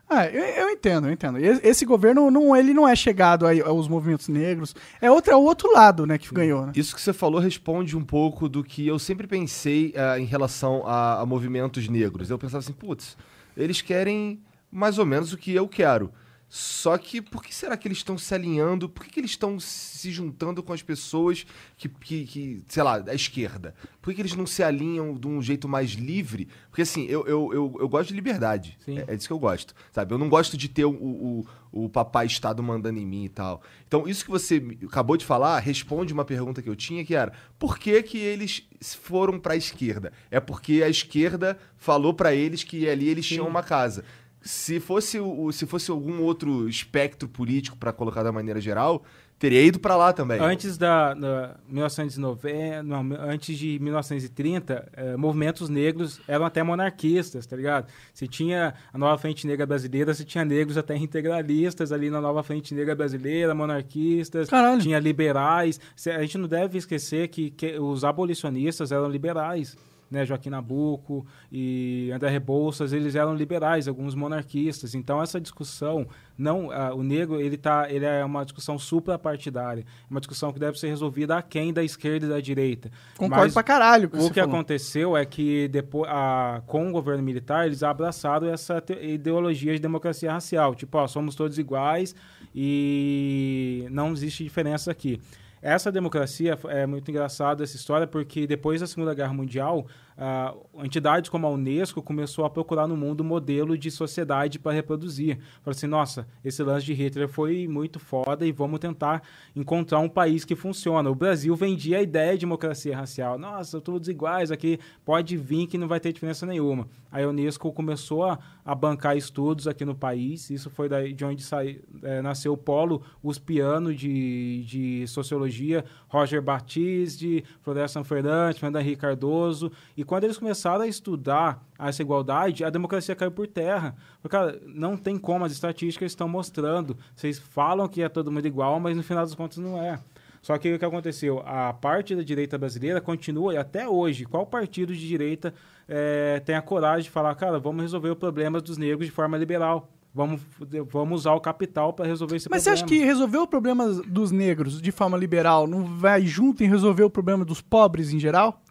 Ah, eu, eu entendo, eu entendo. E- Esse governo, não, ele não é chegado aí aos movimentos negros. É outro, é o outro lado, né, que ganhou, né? Isso que você falou responde um pouco do que eu sempre pensei ah, em relação a, a movimentos negros. Eu pensava assim, putz, eles querem mais ou menos o que eu quero. Só que por que será que eles estão se alinhando? Por que, que eles estão se juntando com as pessoas que, que, que, sei lá, da esquerda? Por que, que eles não se alinham de um jeito mais livre? Porque assim, eu, eu, eu, eu gosto de liberdade. Sim. É, é disso que eu gosto, sabe? Eu não gosto de ter o, o, o papai Estado mandando em mim e tal. Então, isso que você acabou de falar responde uma pergunta que eu tinha, que era por que, que eles foram para a esquerda? É porque a esquerda falou para eles que ali eles tinham uma casa. Se fosse, o, se fosse algum outro espectro político, para colocar da maneira geral, teria ido para lá também. Antes da, da 1990, não, antes de 1930, eh, movimentos negros eram até monarquistas, tá ligado? Se tinha a Nova Frente Negra Brasileira, se tinha negros até integralistas ali na Nova Frente Negra Brasileira, monarquistas, Caralho. tinha liberais. Se- A gente não deve esquecer que, que os abolicionistas eram liberais. Né, Joaquim Nabuco e André Rebouças, eles eram liberais, alguns monarquistas. Então essa discussão, não, ah, o negro ele tá, ele é uma discussão suprapartidária, uma discussão que deve ser resolvida aquém da esquerda e da direita. Concordo Mas pra caralho com o que falou. aconteceu é que depois, a, com o governo militar, eles abraçaram essa ideologia de democracia racial. Tipo, ó, somos todos iguais e não existe diferença aqui. Essa democracia é muito engraçada essa história porque depois da Segunda Guerra Mundial ah, entidades como a Unesco começou a procurar no mundo modelo de sociedade para reproduzir. Falou assim, nossa, esse lance de Hitler foi muito foda e vamos tentar encontrar um país que funciona. O Brasil vendia a ideia de democracia racial. Nossa, todos iguais aqui, pode vir que não vai ter diferença nenhuma. A Unesco começou a, a bancar estudos aqui no país, isso foi daí de onde sai, é, nasceu o polo uspiano de, de sociologia, Roger Batiste, Florestan Fernandes, Fernando Henrique Cardoso, e quando eles começaram a estudar essa igualdade, a democracia caiu por terra. Porque, cara, não tem como, as estatísticas estão mostrando. Vocês falam que é todo mundo igual, mas no final das contas não é. Só que o que aconteceu? A parte da direita brasileira continua, e até hoje, qual partido de direita é, tem a coragem de falar, cara, vamos resolver o problema dos negros de forma liberal? Vamos, vamos usar o capital para resolver esse Mas problema. você acha que resolver o problema dos negros de forma liberal não vai junto em resolver o problema dos pobres em geral?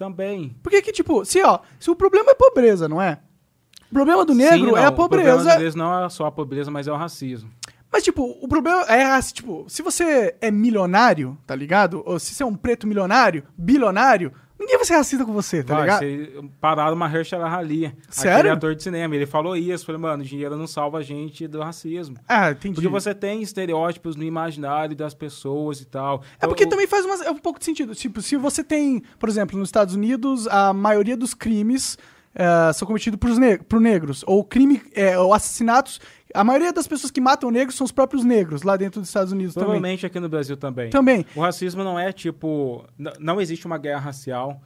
Também. Porque que, tipo, se, ó, se o problema é pobreza, não é? O problema do negro Sim, não, é a O problema pobreza. deles não é só a pobreza, mas é o racismo. Mas, tipo, o problema é, tipo, se você é milionário, tá ligado? Ou se você é um preto milionário, bilionário, ninguém vai ser racista com você, tá Vai, ligado? você pararam Mahershala Ali, Sério? aquele ator de cinema. Ele falou isso, falou, mano, dinheiro não salva a gente do racismo. Ah, entendi. Porque você tem estereótipos no imaginário das pessoas e tal. É porque Então, também faz uma- é um pouco de sentido. Tipo, se você tem, por exemplo, nos Estados Unidos, a maioria dos crimes eh, são cometidos por, ne por negros. Ou crime, eh, ou assassinatos. A maioria das pessoas que matam negros são os próprios negros lá dentro dos Estados Unidos também. Provavelmente aqui no Brasil também. Também. O racismo não é tipo. Não existe uma guerra racial.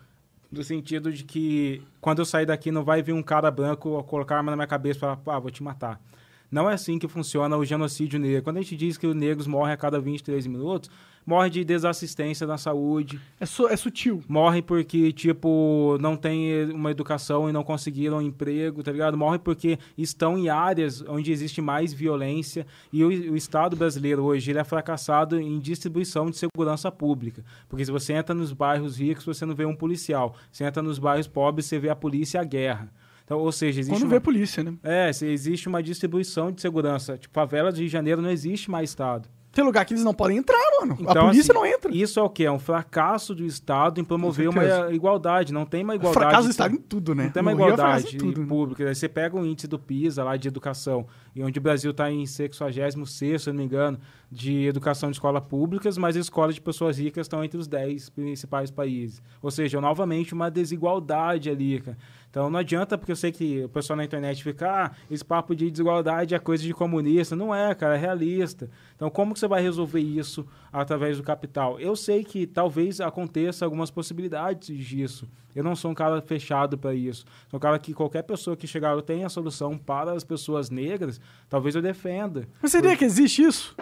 No sentido de que quando eu sair daqui não vai vir um cara branco colocar a arma na minha cabeça e falar, ah, vou te matar. Não é assim que funciona o genocídio negro. Quando a gente diz que os negros morrem a cada 23 minutos, morre de desassistência na saúde, É, su- é sutil. morre porque, tipo, não tem uma educação e não conseguiram um emprego, tá ligado? Morre porque estão em áreas onde existe mais violência e o, o Estado brasileiro hoje ele é fracassado em distribuição de segurança pública. Porque se você entra nos bairros ricos, você não vê um policial. Se entra nos bairros pobres, você vê a polícia e a guerra. Então, ou seja, existe Quando uma... vê polícia, né? É, se existe uma distribuição de segurança. Tipo, favela de Rio de Janeiro não existe mais Estado. Tem lugar que eles não podem entrar, mano. a Então, polícia assim, não entra. Isso é o quê? É um fracasso do Estado em promover uma igualdade. Não tem uma igualdade. Fracasso do Estado em tudo, né? Não tem uma fracasso igualdade em tudo, né? pública. Aí você pega o índice do PISA lá de educação, e onde o Brasil está em 66, se não me engano, de educação de escolas públicas, mas as escolas de pessoas ricas estão entre os 10 principais países. Ou seja, novamente uma desigualdade ali, cara. Então não adianta, porque eu sei que o pessoal na internet fica, ah, esse papo de desigualdade é coisa de comunista. Não é, cara, é realista. Então como que você vai resolver isso através do capital? Eu sei que talvez aconteça algumas possibilidades disso. Eu não sou um cara fechado para isso. Sou um cara que qualquer pessoa que chegar eu tenha a solução para as pessoas negras, talvez eu defenda. Mas seria que existe isso?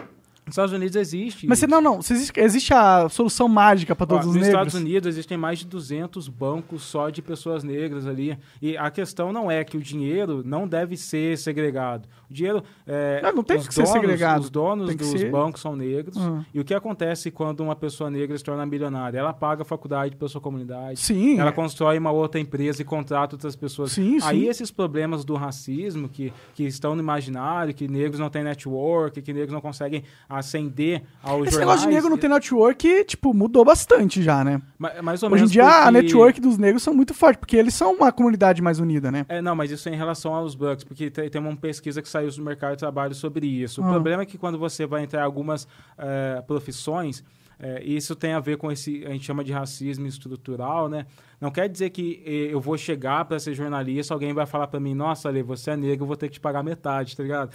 Nos Estados Unidos existe. Mas você, não, não. Existe, existe a solução mágica pra Ó, todos os nos negros. Estados Unidos existem mais de 200 bancos só de pessoas negras ali. E a questão não é que o dinheiro não deve ser segregado. O dinheiro. É, Não, não tem que ser donos, segregado. Os donos dos ser- bancos são negros. Ah. E o que acontece quando uma pessoa negra se torna milionária? Ela paga a faculdade para sua comunidade. Sim. Ela é. constrói uma outra empresa e contrata outras pessoas. Sim, sim. Aí esses problemas do racismo que, que estão no imaginário, que negros não têm network, que negros não conseguem ascender aos Esse jornais. negócio de negro não ter network, tipo, mudou bastante já, né? Ma- Mais ou Hoje em menos dia a porque- network dos negros são muito forte, porque eles são uma comunidade mais unida, né? É, não, mas isso é em relação aos bugs, porque tem, uma pesquisa que saiu do mercado de trabalho sobre isso. O Ah. problema é que quando você vai entrar em algumas eh, profissões, eh, isso tem a ver com esse, a gente chama de racismo estrutural, né? Não quer dizer que eh, eu vou chegar para ser jornalista, alguém vai falar para mim, nossa, Ale, você é negro, eu vou ter que te pagar metade, tá ligado?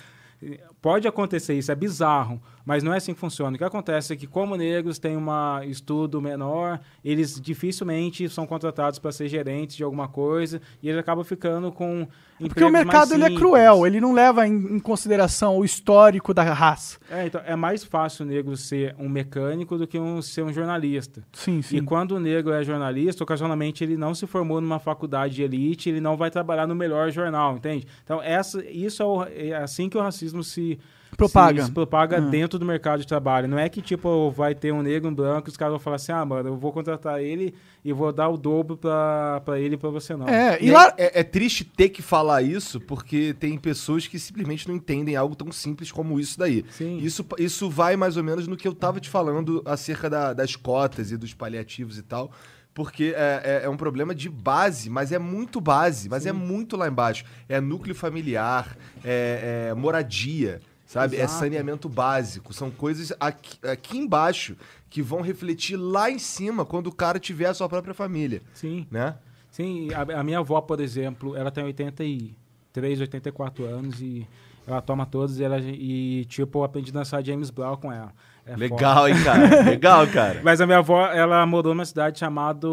Pode acontecer isso, é bizarro, mas não é assim que funciona. O que acontece é que, como negros têm um estudo menor, eles dificilmente são contratados para ser gerentes de alguma coisa e eles acabam ficando com Porque o mercado ele é cruel, ele não leva em, em consideração o histórico da raça. É, então, é mais fácil o negro ser um mecânico do que um, ser um jornalista. Sim, sim. E quando o negro é jornalista, ocasionalmente ele não se formou numa faculdade de elite, ele não vai trabalhar no melhor jornal, entende? Então, essa, isso é, o- é assim que o racismo se Propaga. se, se propaga Ah. dentro do mercado de trabalho. Não é que, tipo, vai ter um negro, um branco, e os caras vão falar assim, ah, mano, eu vou contratar ele e vou dar o dobro pra, pra ele e pra você não. É, e E lá. é, é triste ter que falar isso, porque tem pessoas que simplesmente não entendem algo tão simples como isso daí. Sim. Isso, isso vai mais ou menos no que eu tava te falando acerca da- das cotas e dos paliativos e tal. porque é, é- é um problema de base, mas é muito base, mas é muito lá embaixo. É núcleo familiar, é, é moradia, sabe? É Exato. saneamento básico. São coisas aqui, aqui embaixo que vão refletir lá em cima quando o cara tiver a sua própria família, Sim. né? Sim, a, a minha avó, por exemplo, ela tem 83, 84 anos e ela toma todos e, ela, e tipo, eu aprendi a dançar James Brown com ela. É foda. Legal, hein, cara? Legal, cara. Mas a minha avó, ela morou numa cidade chamada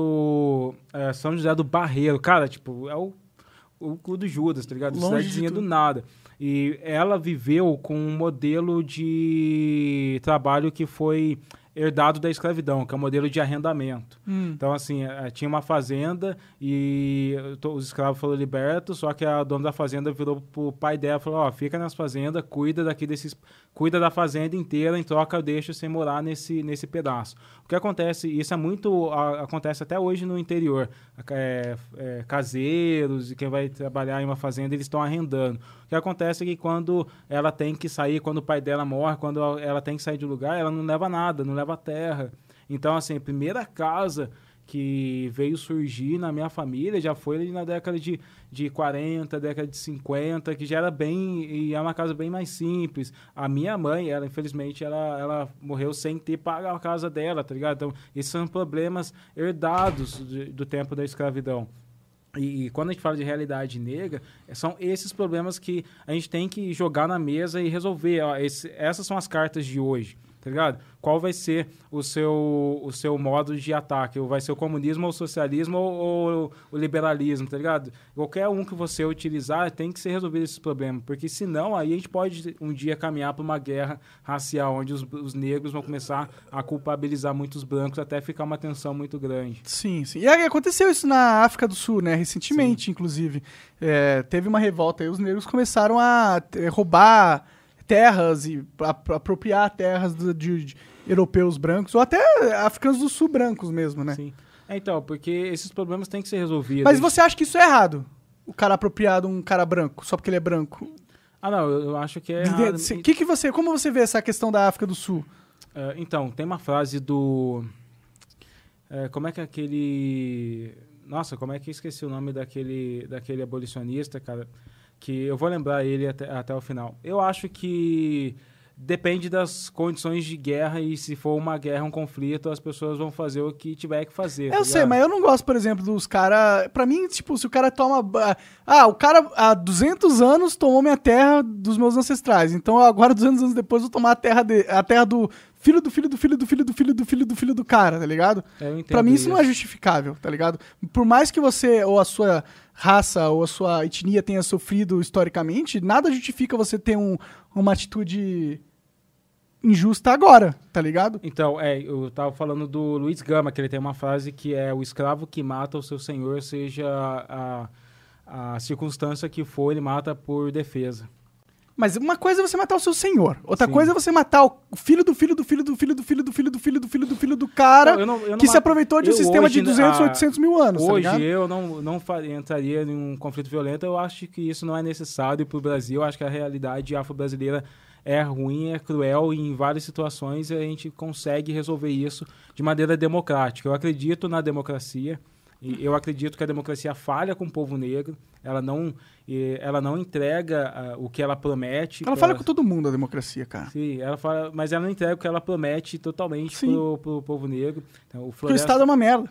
é, São José do Barreiro. Cara, tipo, é o, o cu do Judas, tá ligado? Longe de Cidadezinha do nada. E ela viveu com um modelo de trabalho que foi herdado da escravidão, que é o modelo de arrendamento. Hum. Então, assim, eh, tinha uma fazenda e to- os escravos foram libertos, só que a dona da fazenda virou pro pai dela e falou, ó, fica nessa fazenda, cuida daqui desses... Cuida da fazenda inteira, em troca eu deixo você morar nesse, nesse pedaço. O que acontece, isso é muito... a- acontece até hoje no interior. É, é, caseiros e quem vai trabalhar em uma fazenda, eles estão arrendando. O que acontece é que quando ela tem que sair, quando o pai dela morre, quando ela tem que sair do lugar, ela não leva nada, não leva terra. Então, assim, primeira casa que veio surgir na minha família já foi na década de, de 40, década de 50, que já era bem, e é uma casa bem mais simples. A minha mãe, ela, infelizmente, ela, ela morreu sem ter pago a casa dela, tá ligado? Então, esses são problemas herdados de- do tempo da escravidão. E, e quando a gente fala de realidade negra, são esses problemas que a gente tem que jogar na mesa e resolver. Ó, esse- essas são as cartas de hoje, tá ligado? Qual vai ser o seu, o seu modo de ataque? Vai ser o comunismo ou o socialismo ou, ou o liberalismo, tá ligado? Qualquer um que você utilizar tem que ser resolvido esses problemas, porque senão aí a gente pode um dia caminhar para uma guerra racial, onde os, os negros vão começar a culpabilizar muitos brancos até ficar uma tensão muito grande. Sim, sim. E aconteceu isso na África do Sul, né? Recentemente, inclusive. É, teve uma revolta e os negros começaram a eh, roubar terras e ap- apropriar terras do- de, de europeus brancos, ou até africanos do sul brancos mesmo, né? Sim. É, então, porque esses problemas têm que ser resolvidos. Mas você acha que isso é errado? O cara apropriar de um cara branco, só porque ele é branco? Ah, não, eu, acho que é De- errado. de- que que você, como você vê essa questão da África do Sul? É, então, tem uma frase do... é, como é que aquele... Nossa, como é que eu esqueci o nome daquele, daquele abolicionista, cara? Que eu vou lembrar ele até, até o final. Eu acho que depende das condições de guerra e se for uma guerra, um conflito, as pessoas vão fazer o que tiver que fazer. tá Eu sei, ligado? mas eu não gosto, por exemplo, dos caras. Pra mim, tipo, se o cara toma. Ah, o cara há 200 anos tomou minha terra dos meus ancestrais. Então agora, 200 anos depois, eu vou tomar a terra, de... a terra do filho do filho do filho do filho do filho do filho do filho do cara, tá ligado? Eu entendo Pra mim isso não é justificável, tá ligado? Por mais que você ou a sua raça ou a sua etnia tenha sofrido historicamente, nada justifica você ter um- uma atitude injusta agora, tá ligado? Então, é, eu tava falando do Luiz Gama, que ele tem uma frase que é o escravo que mata o seu senhor, seja a, a circunstância que for, ele mata por defesa. Mas uma coisa é você matar o seu senhor, outra Sim. coisa é você matar o filho do filho do filho do filho do filho do filho do filho do filho do filho do cara eu não- eu não que se aproveitou de um sistema de hoje, 200, ah, 800 mil anos, tá Hoje ligado? eu não, não entraria em um conflito violento, eu acho que isso não é necessário para o Brasil, eu acho que a realidade afro-brasileira é ruim, é cruel e em várias situações a gente consegue resolver isso de maneira democrática. Eu acredito na democracia, e eu acredito que a democracia falha com o povo negro, ela não, ela não entrega ah, o que ela promete. Ela pra- fala com todo mundo a democracia, cara. Sim, ela fala, mas ela não entrega o que ela promete totalmente Sim. pro, pro povo negro. Então, o Porque o Floresta- Estado é uma merda.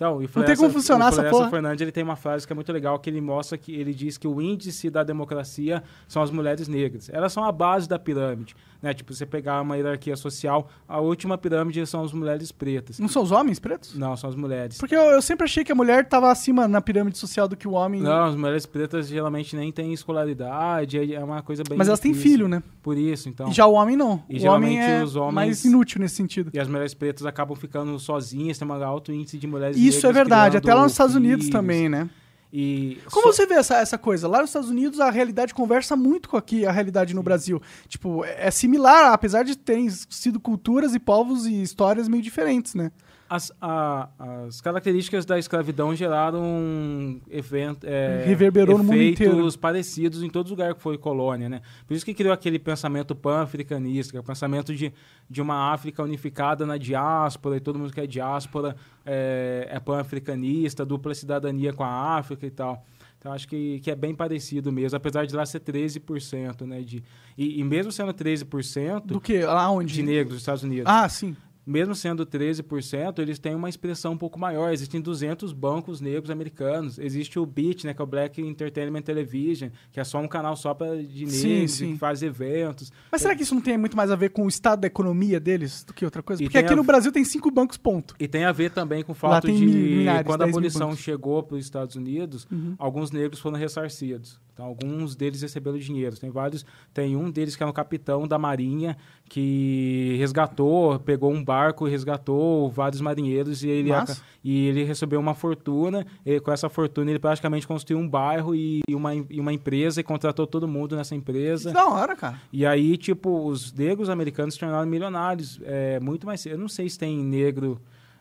Então, e o tem como funcionar o essa porra. Fernandes ele tem uma frase que é muito legal, que ele mostra que ele diz que o índice da democracia são as mulheres negras. Elas são a base da pirâmide. Né? Tipo, você pegar uma hierarquia social, a última pirâmide são as mulheres pretas. Não são os homens pretos? Não, são as mulheres. Porque eu, eu sempre achei que a mulher tava acima na pirâmide social do que o homem. Não, as mulheres pretas geralmente nem têm escolaridade, é é uma coisa bem mas elas têm difícil. filho, né? Por isso, então. E já o homem não. E o geralmente homem é os homens- mais inútil nesse sentido. E as mulheres pretas acabam ficando sozinhas, tem um alto índice de mulheres Isso é verdade, até lá nos Estados Unidos filhos. também, né? E Como você vê essa, essa coisa? Lá nos Estados Unidos a realidade conversa muito com aqui a realidade no Brasil. Tipo, é é similar, apesar de terem sido culturas e povos e histórias meio diferentes, né? As, a- as características da escravidão geraram event, é, Reverberou no mundo efeitos inteiro. parecidos em todo lugar que foi colônia, né? Por isso que criou aquele pensamento pan-africanista, é o pensamento de, de uma África unificada na diáspora, e todo mundo que é diáspora é, é pan-africanista, dupla cidadania com a África e tal. Então, acho que, que é bem parecido mesmo, apesar de lá ser 13%, né? De, e, e mesmo sendo 13% Do que? Lá onde? de negros dos Estados Unidos, Ah, sim. Mesmo sendo 13%, eles têm uma expressão um pouco maior. Existem 200 bancos negros americanos. Existe o BEAT, né, que é o Black Entertainment Television, que é só um canal só pra, de negros Sim, sim. que faz eventos. Mas será que isso não tem muito mais a ver com o estado da economia deles do que outra coisa? E Porque aqui a- no Brasil tem cinco bancos, ponto. E tem a ver também com o fato de milhares, quando a 10 mil abolição chegou para os Estados Unidos, Uhum. alguns negros foram ressarcidos. Então, alguns deles receberam dinheiro. Tem vários. Tem um deles que é um capitão da Marinha que resgatou, pegou um barco e resgatou vários marinheiros e ele, e ele recebeu uma fortuna. E com essa fortuna ele praticamente construiu um bairro e uma, e uma empresa e contratou todo mundo nessa Que empresa. da hora, cara. E aí, tipo, os negros americanos se tornaram milionários é, muito mais. Eu não sei se tem negro.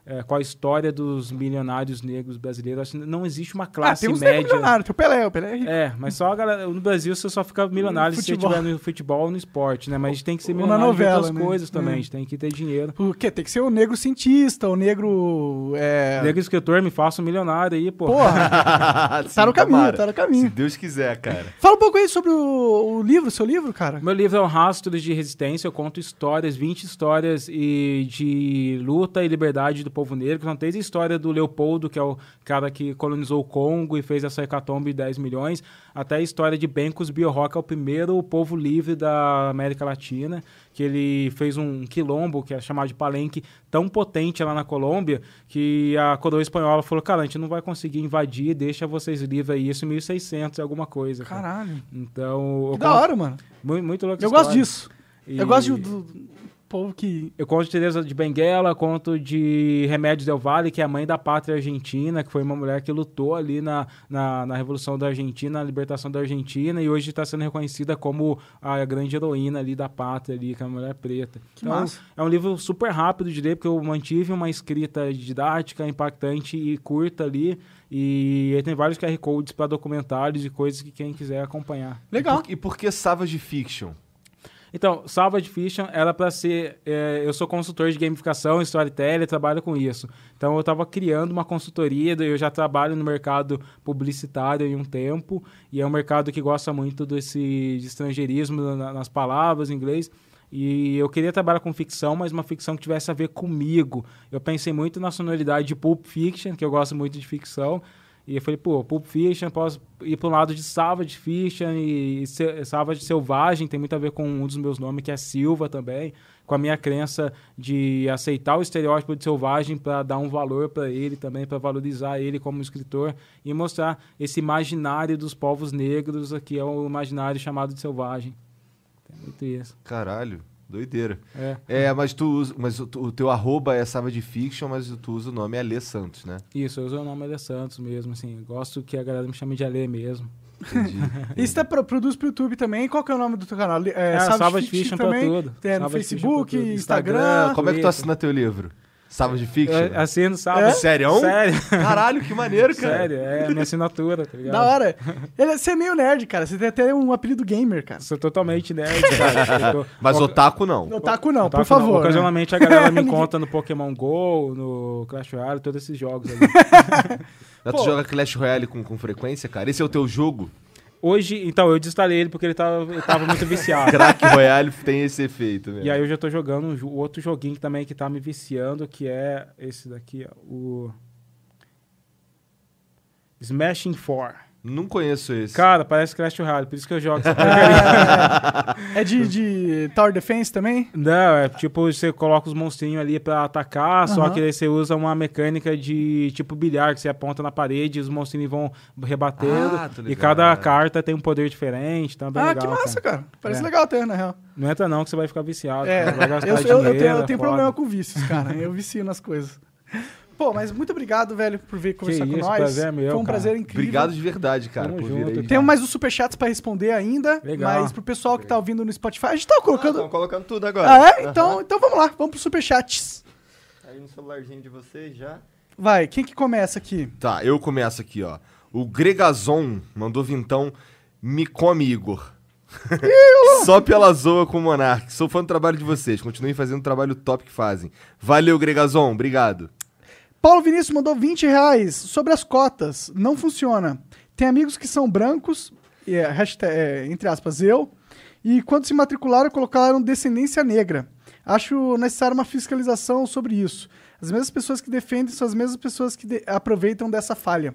É, qual a história dos milionários negros brasileiros? Acho que não existe uma Ah, classe tem uns média. milionários. Tem o Pelé, o Pelé é rico. É, mas só a galera, no Brasil você só fica milionário se você estiver no futebol ou no esporte, né? Mas a gente tem que ser na milionário novela, de outras né? coisas também, É. a gente tem que ter dinheiro. Porque tem que ser o negro cientista, o negro. É... Negro escritor, me faça um milionário aí, pô. Porra, Sim, tá no caminho, tomara. tá no Se caminho. Deus quiser, cara. Fala um pouco aí sobre o, o livro, seu livro, cara. Meu livro é o Rastros de Resistência. Eu conto histórias, 20 histórias e de luta e liberdade do povo negro. São desde a história do Leopoldo, que é o cara que colonizou o Congo e fez essa hecatombe de 10 milhões, até a história de Bencos Biorroca, é o primeiro povo livre da América Latina, que ele fez um quilombo, que é chamado de palenque, tão potente lá na Colômbia, que a coroa espanhola falou, cara, a gente não vai conseguir invadir, deixa vocês livres aí. Isso em 1600 alguma coisa. cara. Caralho. Então, Que da conto- hora, mano. muito, muito louco Eu essa gosto história. disso. E Eu gosto de- do povo que. Eu conto de Teresa de Benguela, conto de Remédios Del Valle, que é a mãe da pátria argentina, que foi uma mulher que lutou ali na, na, na Revolução da Argentina, na libertação da Argentina, e hoje está sendo reconhecida como a grande heroína ali da pátria, ali, que é uma mulher preta. Que então, massa. é um livro super rápido de ler, porque eu mantive uma escrita didática, impactante e curta ali, e ele tem vários QR Codes para documentários e coisas que quem quiser acompanhar. Legal. E por, e por que Savage Fiction? Então, Savage Fiction era para ser. é, eu sou consultor de gamificação, storytelling, trabalho com isso. Então, eu estava criando uma consultoria. Eu já trabalho no mercado publicitário há um tempo e é um mercado que gosta muito desse de estrangeirismo na- nas palavras em inglês. E eu queria trabalhar com ficção, mas uma ficção que tivesse a ver comigo. Eu pensei muito na sonoridade de Pulp Fiction, que eu gosto muito de ficção. E eu falei, pô, Pulp Fiction, posso ir para um lado de Savage Fiction e Se- Savage Selvagem, tem muito a ver com um dos meus nomes, que é Silva também, com a minha crença de aceitar o estereótipo de selvagem para dar um valor para ele também, para valorizar ele como escritor e mostrar esse imaginário dos povos negros, que é o imaginário chamado de selvagem. Tem muito isso. Caralho, doideira. É. É, mas tu usa, mas o, teu arroba é Savage Fiction, mas tu usa o nome Alê Santos, né? Isso, eu uso o nome Alê Santos mesmo, assim. Gosto que a galera me chame de Alê mesmo. Entendi. E você tá pro- produz pro YouTube também. Qual que é o nome do teu canal? É, É, Savage, Savage Fiction, Fiction pra também. tudo. Tem no Savage Facebook. Instagram. Instagram, Como é que tu assina teu livro? Savage Fiction? Eu assino, sabe? É? Sério? Sério. Caralho, que maneiro, cara. Sério, é a minha assinatura, tá ligado? Da hora. Ele, você é meio nerd, cara. Você tem até um apelido gamer, cara. Sou totalmente nerd, cara. Tô- Mas Oca- otaku não. Otaku não, Otaku por favor. né? Ocasionalmente a galera me encontra no Pokémon GO, no Clash Royale, todos esses jogos ali. Mas tu joga Clash Royale com, com frequência, cara? Esse é o teu jogo? Hoje, então, eu desinstalei ele porque ele tava, tava muito viciado. Crack Royale tem esse efeito mesmo. E aí eu já tô jogando um outro joguinho que também que tá me viciando, que é esse daqui, ó, o Smashing 4. Não conheço esse. Cara, parece Clash Royale, por isso que eu jogo. É de, de Tower Defense também? Não, é tipo, você coloca os monstrinhos ali pra atacar, só Aham. que aí você usa uma mecânica de tipo bilhar, que você aponta na parede e os monstrinhos vão rebatendo. Ah, e cada carta tem um poder diferente, é bem ah, legal. que massa, cara. cara. Parece É. legal até, na real. Não entra não, que você vai ficar viciado. É, cara, vai gastar eu, eu- eu dinheiro, tenho, eu é tenho problema com vícios, cara. Eu vicio nas coisas. Pô, mas muito obrigado, velho, por vir conversar com isso, nós. prazer é meu, Foi um cara. prazer incrível. Obrigado de verdade, cara, Tamo por junto, vir aí. Temos mais os superchats pra responder ainda, Legal. mas pro pessoal que tá ouvindo no Spotify, a gente tá colocando... Estão colocando tudo agora. Ah, é? Então, então vamos lá, vamos pro superchats. Aí no celularzinho de vocês já. Vai, quem que começa aqui? Tá, eu começo aqui, ó. O Gregazon mandou vintão. Me come, Igor. Só pela zoa com o Monark. Sou fã do trabalho de vocês. Continuem fazendo o trabalho top que fazem. Valeu, Gregazon. Obrigado. Paulo Vinícius mandou 20 reais sobre as cotas. Não funciona. Tem amigos que são brancos, e é, hashtag, é, entre aspas, eu, e quando se matricularam, colocaram descendência negra. Acho necessária uma fiscalização sobre isso. As mesmas pessoas que defendem são as mesmas pessoas que de- aproveitam dessa falha.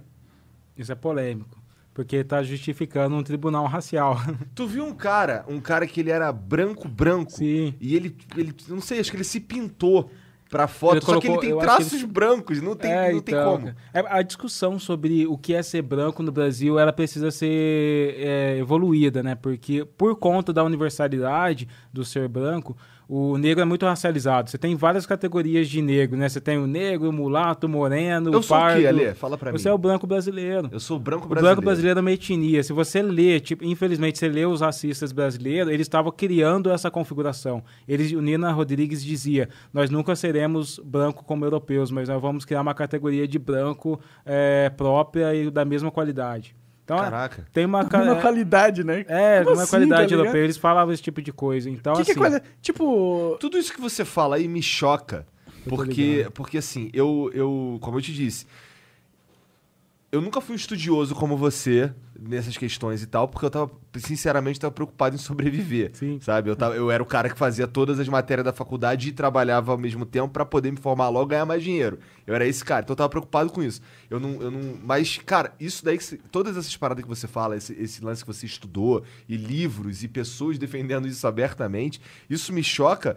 Isso é polêmico. Porque está justificando um tribunal racial. Tu viu um cara, um cara que ele era branco, branco. Sim. E ele, ele, não sei, acho que ele se pintou pra foto. Ele só que ele colocou- tem traços ele- brancos, não tem, É, não tem então, como. É, A discussão sobre o que é ser branco no Brasil, ela precisa ser é, evoluída, né? Porque por conta da universalidade do ser branco, o negro é muito racializado. Você tem várias categorias de negro, né? Você tem o negro, o mulato, o moreno, Eu o sou o pardo. quê, Alê? Fala pra Você mim. é o branco brasileiro. Eu sou o branco O brasileiro. branco brasileiro é uma etnia. Se você lê, tipo, infelizmente, você lê os racistas brasileiros, eles estavam criando essa configuração. Eles, o Nina Rodrigues dizia: nós nunca seremos branco como europeus, mas nós vamos criar uma categoria de branco é, própria e da mesma qualidade. Então, Caraca. tem uma, ca- Uma qualidade, né? é, Como uma assim, qualidade tá europeia. Eles falavam esse tipo de coisa. Então, Que que é assim? Tipo, Tudo isso que você fala aí me choca. Porque, porque assim, eu, eu, como eu te disse, eu nunca fui um estudioso como você nessas questões e tal, porque eu tava, sinceramente, tava preocupado em sobreviver. Sim. Sabe? Eu, tava, eu era o cara que fazia todas as matérias da faculdade e trabalhava ao mesmo tempo pra poder me formar logo e ganhar mais dinheiro. Eu era esse cara, então eu tava preocupado com isso. Eu não. Eu não mas, cara, isso daí, que todas essas paradas que você fala, esse, esse lance que você estudou, e livros, e pessoas defendendo isso abertamente, isso me choca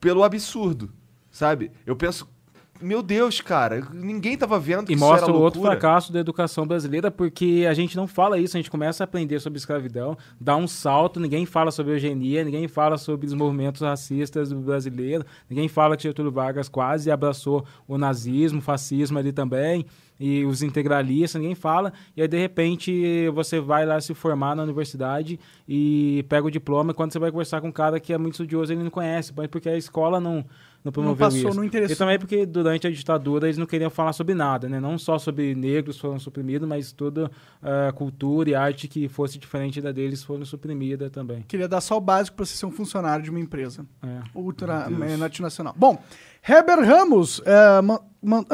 pelo absurdo. Sabe? Eu penso. Meu Deus, cara, ninguém tava vendo que E mostra o outro fracasso da educação brasileira, porque a gente não fala isso, a gente começa a aprender sobre escravidão, dá um salto, ninguém fala sobre eugenia, ninguém fala sobre os movimentos racistas do brasileiro, ninguém fala que Getúlio Vargas quase abraçou o nazismo, o fascismo ali também, e os integralistas, ninguém fala, e aí de repente você vai lá se formar na universidade e pega o diploma, e quando você vai conversar com um cara que é muito estudioso, ele não conhece, mas porque a escola não, não promoveu passou, isso. não interessou. E também porque durante a ditadura eles não queriam falar sobre nada, né? Não só sobre negros foram suprimidos, mas toda a cultura e arte que fosse diferente da deles foram suprimida também. queria dar só o básico pra você ser um funcionário de uma empresa. É. Ultra é, multinacional. Bom, Heber Ramos. é,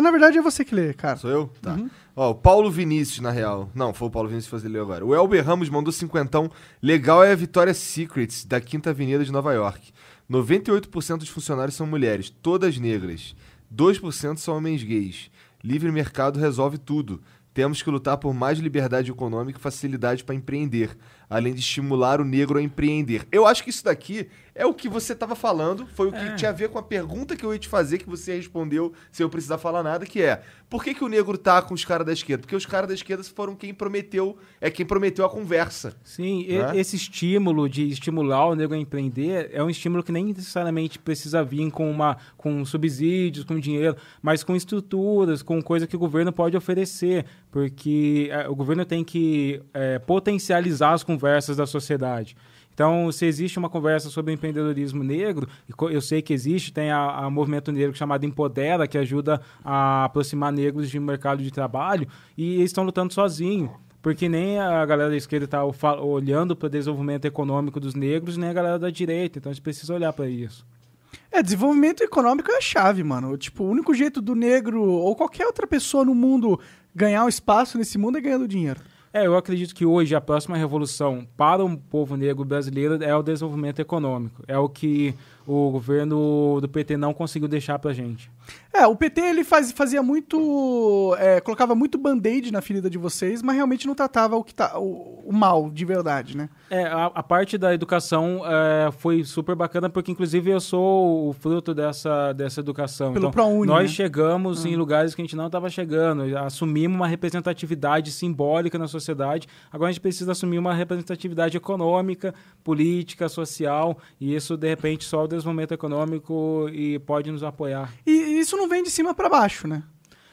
na verdade é você que lê, cara. Sou eu? Tá. Ó, o Paulo Vinícius, na real. Não, foi o Paulo Vinícius que fazer agora. O Elber Ramos mandou cinquentão. Legal é a Vitória Secrets, da Quinta Avenida de Nova York. 98% dos funcionários são mulheres, todas negras. 2% são homens gays. Livre mercado resolve tudo. Temos que lutar por mais liberdade econômica e facilidade para empreender, além de estimular o negro a empreender. Eu acho que isso daqui é o que você estava falando, foi o que tinha a ver com a pergunta que eu ia te fazer, que você respondeu sem eu precisar falar nada, que é: por que, que o negro tá com os caras da esquerda? Porque os caras da esquerda foram quem prometeu, é quem prometeu a conversa. Sim, Né? esse estímulo de estimular o negro a empreender é um estímulo que nem necessariamente precisa vir com, uma, com subsídios, com dinheiro, mas com estruturas, com coisa que o governo pode oferecer, porque eh, o governo tem que eh, potencializar as conversas da sociedade. Então, se existe uma conversa sobre empreendedorismo negro, eu sei que existe, tem a, a movimento negro chamado Empodera, que ajuda a aproximar negros de mercado de trabalho, e eles estão lutando sozinhos. Porque nem a galera da esquerda está olhando para o desenvolvimento econômico dos negros, nem a galera da direita. Então a gente precisa olhar para isso. É, desenvolvimento econômico é a chave, mano. Tipo, o único jeito do negro ou qualquer outra pessoa no mundo ganhar um espaço nesse mundo é ganhando dinheiro. É, eu acredito que hoje a próxima revolução para o povo negro brasileiro é o desenvolvimento econômico. É o que o governo do PT não conseguiu deixar para gente. É, o PT ele faz- fazia muito. é, colocava muito band-aid na ferida de vocês, mas realmente não tratava o que tá. o, o mal de verdade, né? É, a, a parte da educação é, foi super bacana, porque inclusive eu sou o fruto dessa, dessa educação. Pelo então, ProUni, nós né? chegamos em lugares que a gente não estava chegando, assumimos uma representatividade simbólica na sociedade, agora a gente precisa assumir uma representatividade econômica, política, social, e isso, de repente, só o desenvolvimento econômico e pode nos apoiar. E isso não vem de cima pra baixo, né?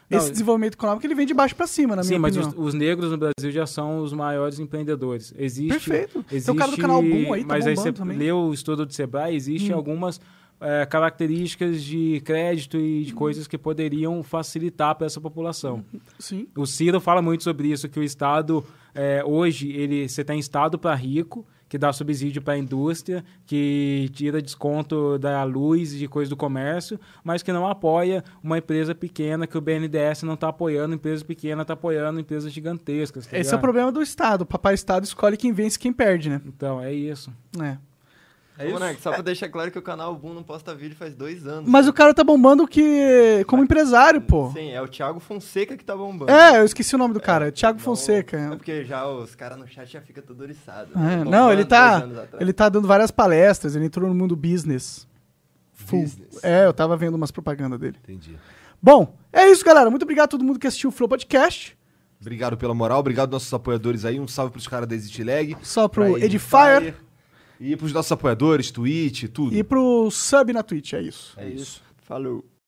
Não, Esse desenvolvimento econômico ele vem de baixo pra cima, na minha Sim, mas opinião. os, os negros no Brasil já são os maiores empreendedores. Existe, Perfeito. Tem Existe, o cara do canal Boom aí, tá mas aí você também. leu o estudo do Sebrae, existe Hum. algumas é, características de crédito e de coisas que poderiam facilitar para essa população. Sim. O Ciro fala muito sobre isso, que o Estado, é, hoje, ele, você tem Estado para rico, que dá subsídio para a indústria, que tira desconto da luz e de coisa do comércio, mas que não apoia uma empresa pequena, que o BNDES não está apoiando, empresa pequena está apoiando empresas gigantescas. tá Esse é o ligado? problema do Estado. O papai Estado escolhe quem vence e quem perde, né? Então, é isso. É. É isso? Monark, só pra deixar claro que o canal Boom não posta vídeo faz dois anos. Mas o cara tá bombando que. como empresário, pô. Sim, é o Thiago Fonseca que tá bombando. É, eu esqueci o nome do cara. É, Thiago não- Fonseca. É porque já os caras no chat já ficam tudo oriçados. É, não, ele tá. Ele tá dando várias palestras, ele entrou no mundo business. Full. Business. É, eu tava vendo umas propagandas dele. Entendi. Bom, é isso, galera. Muito obrigado a todo mundo que assistiu o Flow Podcast. Obrigado pela moral, obrigado aos nossos apoiadores aí. Um salve pros caras da Exit Lag. Só pro pra Edifier E pros nossos apoiadores, Twitch, tudo. e pro sub na Twitch, é isso. É isso. Falou.